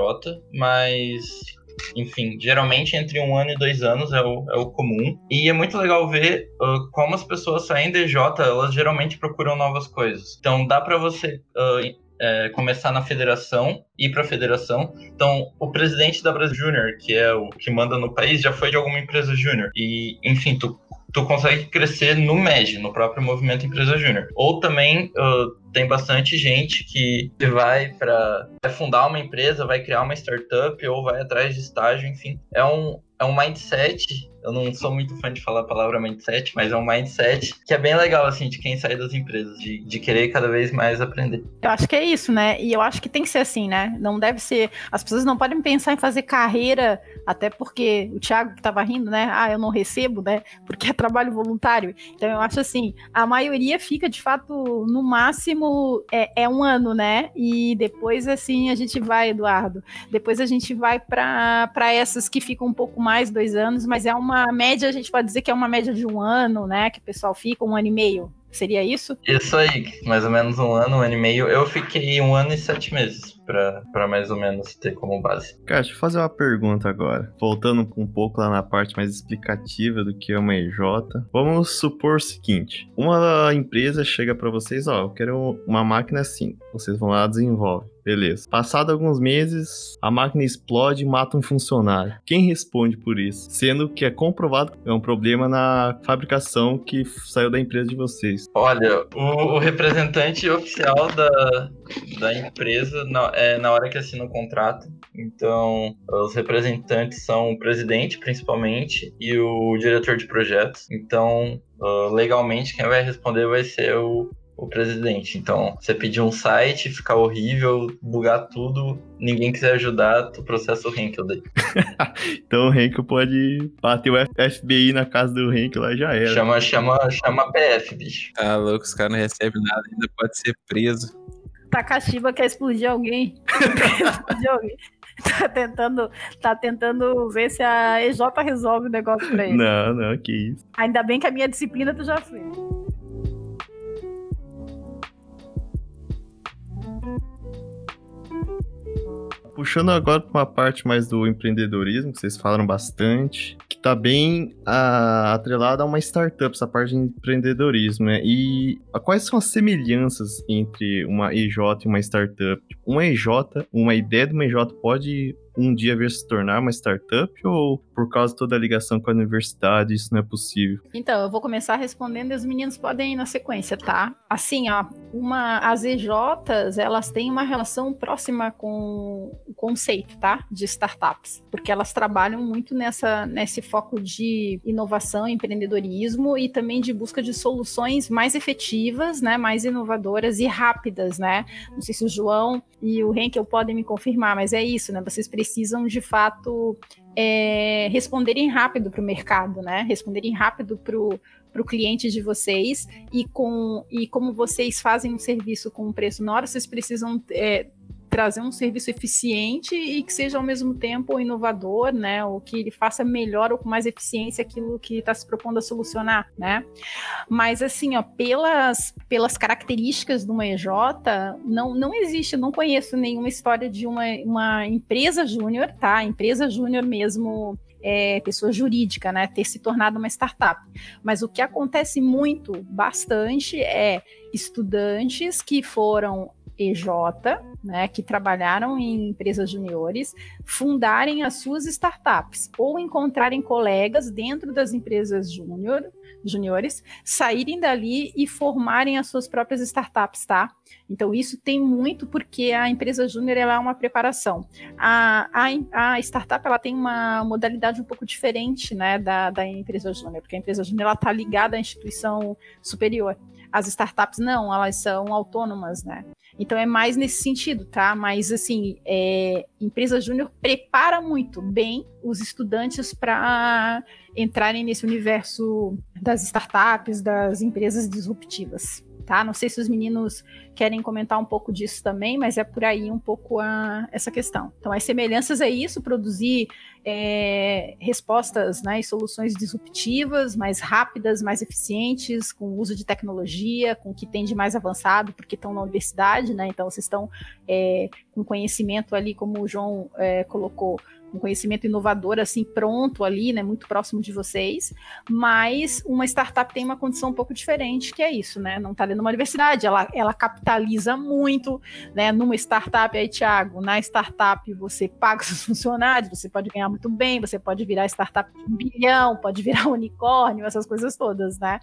mas enfim, geralmente entre um ano e dois anos é o, é o comum. E é muito legal ver uh, como as pessoas saem DJ, elas geralmente procuram novas coisas. Então dá para você uh, é, começar na federação, ir para a federação. Então, o presidente da Brasil Júnior, que é o que manda no país, já foi de alguma empresa júnior. E, enfim, tu tu consegue crescer no MED, no próprio movimento Empresa Júnior. Ou também uh, tem bastante gente que vai para fundar uma empresa, vai criar uma startup ou vai atrás de estágio, enfim. É um, é um mindset eu não sou muito fã de falar a palavra mindset, mas é um mindset que é bem legal, assim, de quem sai das empresas, de, de querer cada vez mais aprender. Eu acho que é isso, né? E eu acho que tem que ser assim, né? Não deve ser. As pessoas não podem pensar em fazer carreira, até porque o Thiago que tava rindo, né? Ah, eu não recebo, né? Porque é trabalho voluntário. Então eu acho assim, a maioria fica de fato, no máximo, é, é um ano, né? E depois, assim, a gente vai, Eduardo. Depois a gente vai para essas que ficam um pouco mais, dois anos, mas é uma uma média, a gente pode dizer que é uma média de um ano, né? Que o pessoal fica, um ano e meio. Seria isso? Isso aí, mais ou menos um ano, um ano e meio. Eu fiquei um ano e sete meses para mais ou menos ter como base. Cara, deixa eu fazer uma pergunta agora. Voltando um pouco lá na parte mais explicativa do que é uma EJ. Vamos supor o seguinte: uma empresa chega para vocês, ó, eu quero uma máquina assim. Vocês vão lá desenvolvem. Beleza. Passado alguns meses, a máquina explode e mata um funcionário. Quem responde por isso? Sendo que é comprovado que é um problema na fabricação que saiu da empresa de vocês. Olha, o, o representante oficial da, da empresa na, é na hora que assina o contrato. Então, os representantes são o presidente, principalmente, e o diretor de projetos. Então, uh, legalmente, quem vai responder vai ser o, o presidente. Então, você pedir um site, ficar horrível, bugar tudo, ninguém quiser ajudar, tu processa o Henkel daí. <laughs> então o Henkel pode bater o FBI na casa do Henkel lá já era. Chama, chama, chama a PF, bicho. Tá louco, os caras não recebem nada, ainda pode ser preso. Takashiba quer explodir alguém. <laughs> quer explodir alguém. Tá tentando, tá tentando ver se a EJ resolve o negócio pra ele. Não, não, que isso. Ainda bem que a minha disciplina tu já fez. Puxando agora para uma parte mais do empreendedorismo, que vocês falaram bastante, que tá bem a, atrelada a uma startup, essa parte de empreendedorismo, né? E a, quais são as semelhanças entre uma EJ e uma startup? Uma EJ, uma ideia de uma EJ pode um dia vir se tornar uma startup ou por causa de toda a ligação com a universidade isso não é possível? Então, eu vou começar respondendo e os meninos podem ir na sequência, tá? Assim, ó, uma, as EJs, elas têm uma relação próxima com o conceito, tá? De startups, porque elas trabalham muito nessa, nesse foco de inovação, empreendedorismo e também de busca de soluções mais efetivas, né? Mais inovadoras e rápidas, né? Não sei se o João e o Henkel podem me confirmar, mas é isso, né? Vocês precisam de fato é, responderem rápido para o mercado, né? Responderem rápido para o cliente de vocês e com e como vocês fazem um serviço com um preço menor, vocês precisam é, trazer um serviço eficiente e que seja ao mesmo tempo inovador, né? Ou que ele faça melhor ou com mais eficiência aquilo que está se propondo a solucionar, né? Mas assim, ó, pelas, pelas características de uma EJ, não, não existe, não conheço nenhuma história de uma, uma empresa júnior, tá? Empresa júnior mesmo é, pessoa jurídica, né, ter se tornado uma startup. Mas o que acontece muito, bastante, é estudantes que foram EJ, né, que trabalharam em empresas juniores, fundarem as suas startups ou encontrarem colegas dentro das empresas júnior, juniores, saírem dali e formarem as suas próprias startups, tá? Então isso tem muito porque a empresa júnior é uma preparação. A, a, a, startup ela tem uma modalidade um pouco diferente, né, da, da empresa júnior, porque a empresa júnior ela está ligada à instituição superior. As startups não, elas são autônomas, né? Então é mais nesse sentido, tá? Mas assim, é, empresa júnior prepara muito bem os estudantes para entrarem nesse universo das startups, das empresas disruptivas tá? Não sei se os meninos querem comentar um pouco disso também, mas é por aí um pouco a, essa questão. Então, as semelhanças é isso, produzir é, respostas né, e soluções disruptivas, mais rápidas, mais eficientes, com o uso de tecnologia, com o que tem de mais avançado, porque estão na universidade, né? Então, vocês estão é, com conhecimento ali, como o João é, colocou, um conhecimento inovador assim pronto ali, né, muito próximo de vocês, mas uma startup tem uma condição um pouco diferente, que é isso, né? Não está ali numa universidade, ela, ela capitaliza muito, né? Numa startup aí, Thiago, na startup você paga <laughs> seus funcionários, você pode ganhar muito bem, você pode virar startup de um bilhão, pode virar <laughs> unicórnio, essas coisas todas, né?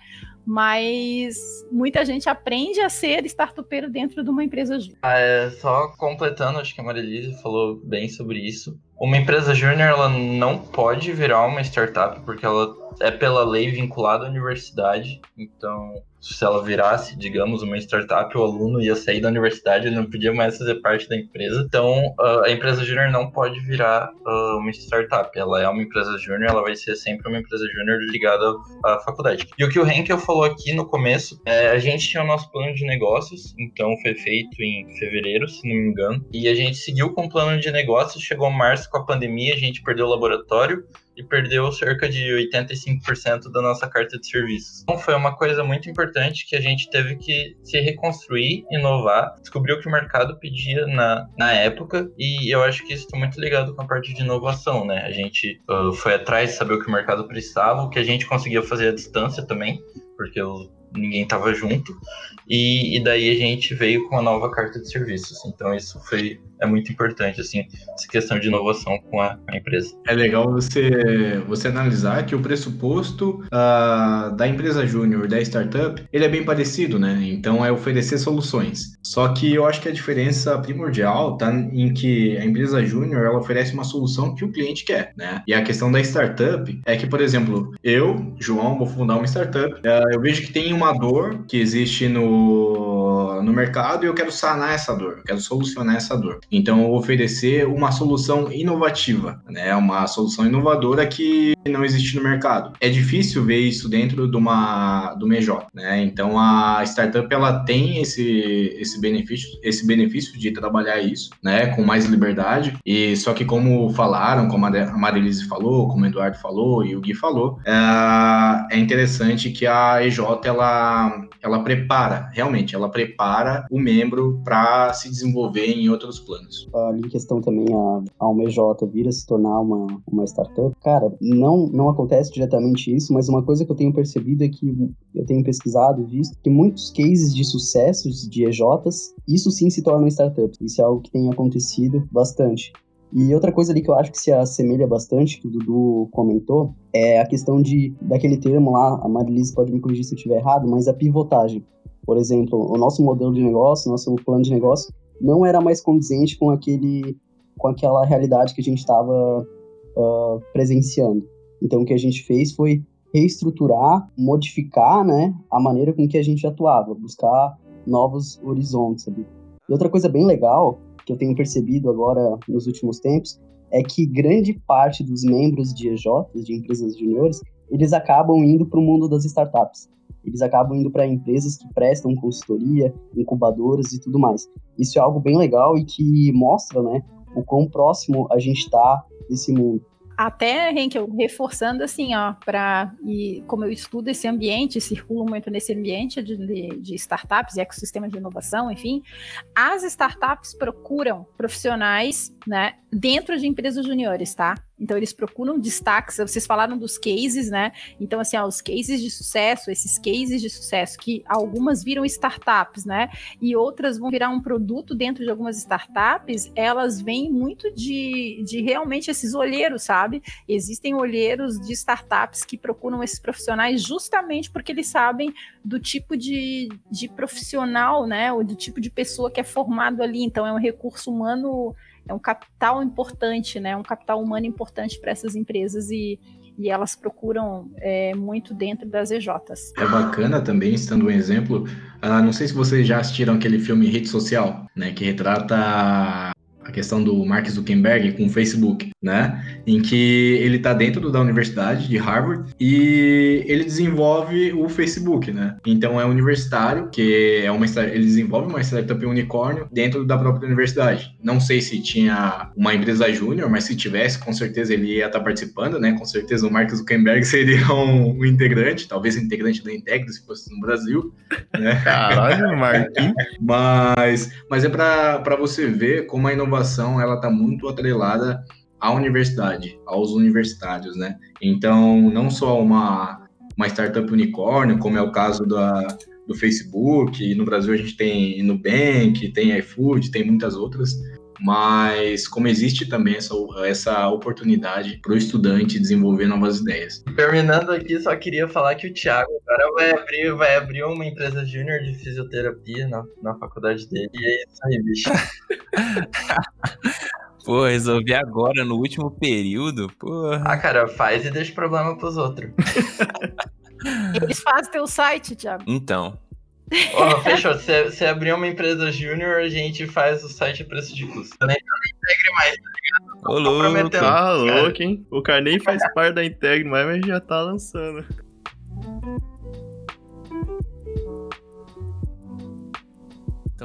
Mas muita gente aprende a ser startupeiro dentro de uma empresa júnior. Ah, é, só completando, acho que a Marilise falou bem sobre isso. Uma empresa júnior ela não pode virar uma startup porque ela é pela lei vinculada à universidade. Então, se ela virasse, digamos, uma startup, o aluno ia sair da universidade, ele não podia mais fazer parte da empresa. Então, a empresa júnior não pode virar uma startup. Ela é uma empresa júnior, ela vai ser sempre uma empresa júnior ligada à faculdade. E o que o Henkel falou aqui no começo, é, a gente tinha o nosso plano de negócios, então foi feito em fevereiro, se não me engano, e a gente seguiu com o plano de negócios, chegou março com a pandemia, a gente perdeu o laboratório, e perdeu cerca de 85% da nossa carta de serviços. Então foi uma coisa muito importante que a gente teve que se reconstruir, inovar, descobrir o que o mercado pedia na, na época e eu acho que isso está muito ligado com a parte de inovação, né? A gente uh, foi atrás de saber o que o mercado precisava, o que a gente conseguia fazer à distância também, porque os ninguém estava junto. E, e, daí a gente veio com uma nova carta de serviços. Então isso foi é muito importante assim essa questão de inovação com a, a empresa. É legal você você analisar que o pressuposto uh, da empresa júnior da startup ele é bem parecido, né? Então é oferecer soluções. Só que eu acho que a diferença primordial tá em que a empresa júnior ela oferece uma solução que o cliente quer, né? E a questão da startup é que, por exemplo, eu, João, vou fundar uma startup. Uh, eu vejo que tem uma dor que existe no, no mercado e eu quero sanar essa dor, eu quero solucionar essa dor. Então, oferecer uma solução inovativa, né? Uma solução inovadora que não existe no mercado. É difícil ver isso dentro de uma do MEJ, né? Então, a startup ela tem esse, esse benefício, esse benefício de trabalhar isso, né? Com mais liberdade. E só que como falaram, como a Marilise falou, como o Eduardo falou e o Gui falou, é, é interessante que a EJ ela, ela prepara, realmente, ela prepara o membro para se desenvolver em outros planos. Ali em questão também a, a UMJ vir a se tornar uma, uma startup, cara, não, não acontece diretamente isso, mas uma coisa que eu tenho percebido é que eu tenho pesquisado visto que muitos cases de sucessos de EJs, isso sim se tornam startups. Isso é algo que tem acontecido bastante. E outra coisa ali que eu acho que se assemelha bastante, que o Dudu comentou, é a questão de daquele termo lá, a Marilise pode me corrigir se eu estiver errado, mas a pivotagem. Por exemplo, o nosso modelo de negócio, nosso plano de negócio, não era mais condizente com aquele com aquela realidade que a gente estava uh, presenciando. Então, o que a gente fez foi reestruturar, modificar, né, a maneira com que a gente atuava, buscar novos horizontes. E outra coisa bem legal que eu tenho percebido agora nos últimos tempos é que grande parte dos membros de EJs, de empresas juniores, eles acabam indo para o mundo das startups. Eles acabam indo para empresas que prestam consultoria, incubadoras e tudo mais. Isso é algo bem legal e que mostra, né, o quão próximo a gente está desse mundo até, Henkel, reforçando assim, ó, para e como eu estudo esse ambiente, circulo muito nesse ambiente de, de, de startups e ecossistema de inovação, enfim, as startups procuram profissionais, né, dentro de empresas juniores, tá? Então eles procuram destaques. Vocês falaram dos cases, né? Então assim, ó, os cases de sucesso, esses cases de sucesso que algumas viram startups, né? E outras vão virar um produto dentro de algumas startups. Elas vêm muito de, de realmente esses olheiros, sabe? Existem olheiros de startups que procuram esses profissionais justamente porque eles sabem do tipo de, de profissional, né? Ou do tipo de pessoa que é formado ali. Então é um recurso humano é um capital importante, né? Um capital humano importante para essas empresas e, e elas procuram é, muito dentro das EJs. É bacana também, estando um exemplo, uh, não sei se vocês já assistiram aquele filme Rede Social, né? Que retrata a questão do Mark Zuckerberg com o Facebook, né? Em que ele está dentro da universidade de Harvard e ele desenvolve o Facebook, né? Então é um universitário que é uma ele desenvolve uma startup unicórnio dentro da própria universidade. Não sei se tinha uma empresa júnior, mas se tivesse, com certeza ele ia estar tá participando, né? Com certeza o Mark Zuckerberg <laughs> seria um, um integrante, talvez integrante da Integro se fosse no Brasil, né? Caralho, Mark. <laughs> mas mas é para você ver como a inovação inovação ela está muito atrelada à universidade, aos universitários, né? Então, não só uma, uma startup unicórnio, como é o caso da, do Facebook, no Brasil a gente tem Nubank, tem iFood, tem muitas outras, mas como existe também essa, essa oportunidade para o estudante desenvolver novas ideias. Terminando aqui, só queria falar que o Thiago agora vai abrir, vai abrir uma empresa júnior de fisioterapia na, na faculdade dele. E é isso aí, bicho. <laughs> Pô, resolvi agora, no último período, porra. Ah, cara, faz e deixa o problema pros outros. Eles fazem teu site, Thiago. Então, Oh, <laughs> fechou. Se, se abrir uma empresa júnior, a gente faz o site a preço de custo. Eu nem, integre mais, tá ligado? Ô, louco, tá louco, hein? O cara nem faz parte da Integre mais, mas já tá lançando.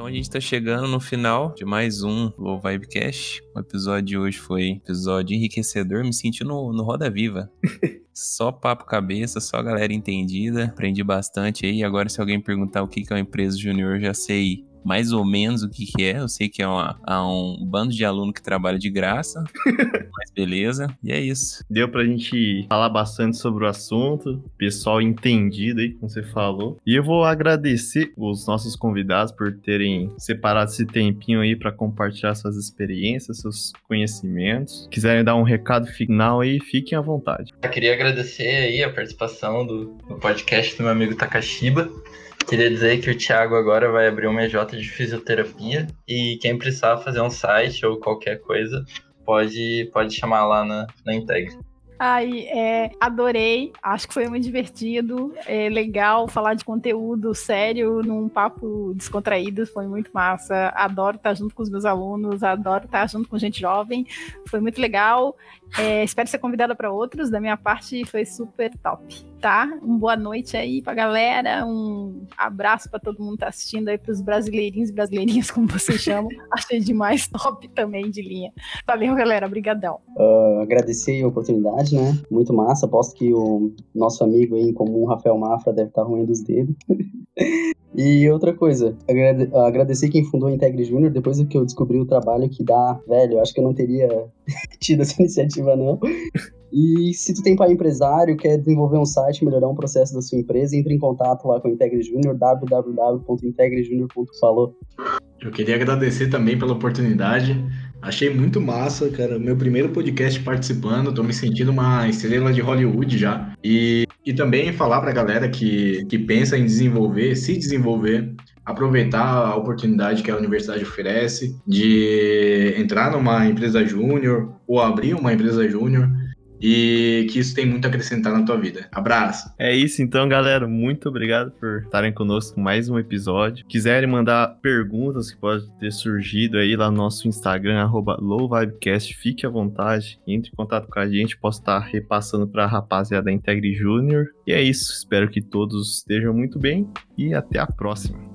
Então a gente tá chegando no final de mais um Low Vibecast. O episódio de hoje foi episódio enriquecedor, me senti no, no Roda Viva. <laughs> só papo cabeça, só galera entendida. Aprendi bastante aí. Agora, se alguém perguntar o que é uma empresa júnior, já sei mais ou menos o que, que é. Eu sei que é uma, um bando de aluno que trabalha de graça, <laughs> mas beleza. E é isso. Deu pra gente falar bastante sobre o assunto, pessoal entendido aí, como você falou. E eu vou agradecer os nossos convidados por terem separado esse tempinho aí para compartilhar suas experiências, seus conhecimentos. Quiserem dar um recado final aí, fiquem à vontade. Eu queria agradecer aí a participação do, do podcast do meu amigo Takashiba. Queria dizer que o Thiago agora vai abrir uma EJ de fisioterapia e quem precisar fazer um site ou qualquer coisa pode, pode chamar lá na, na Integre. Ai, é, adorei, acho que foi muito divertido, é legal falar de conteúdo sério num papo descontraído, foi muito massa. Adoro estar junto com os meus alunos, adoro estar junto com gente jovem, foi muito legal. É, espero ser convidada para outros. Da minha parte, foi super top, tá? Uma boa noite aí pra galera. Um abraço para todo mundo que tá assistindo aí, pros brasileirinhos e brasileirinhas, como vocês chamam. <laughs> Achei demais top também de linha. Valeu, galera. Obrigadão. Uh, agradecer a oportunidade, né? Muito massa. Aposto que o nosso amigo aí em comum, Rafael Mafra, deve estar tá ruim dos dedos. <laughs> E outra coisa, agrade agradecer quem fundou a Integre Júnior, depois que eu descobri o trabalho que dá, velho, eu acho que eu não teria <laughs> tido essa iniciativa, não. E se tu tem pai empresário, quer desenvolver um site, melhorar um processo da sua empresa, entre em contato lá com a Integre Júnior, www.integrejunior.falou. Eu queria agradecer também pela oportunidade. Achei muito massa, cara. Meu primeiro podcast participando, tô me sentindo uma estrela de Hollywood já. E, e também falar pra galera que, que pensa em desenvolver, se desenvolver, aproveitar a oportunidade que a universidade oferece de entrar numa empresa júnior ou abrir uma empresa júnior e que isso tem muito a acrescentar na tua vida. Abraço. É isso então, galera. Muito obrigado por estarem conosco mais um episódio. Quiserem mandar perguntas que podem ter surgido aí lá no nosso Instagram, lowvibecast, fique à vontade, entre em contato com a gente, posso estar repassando para a rapaziada da Integre Júnior. E é isso, espero que todos estejam muito bem e até a próxima.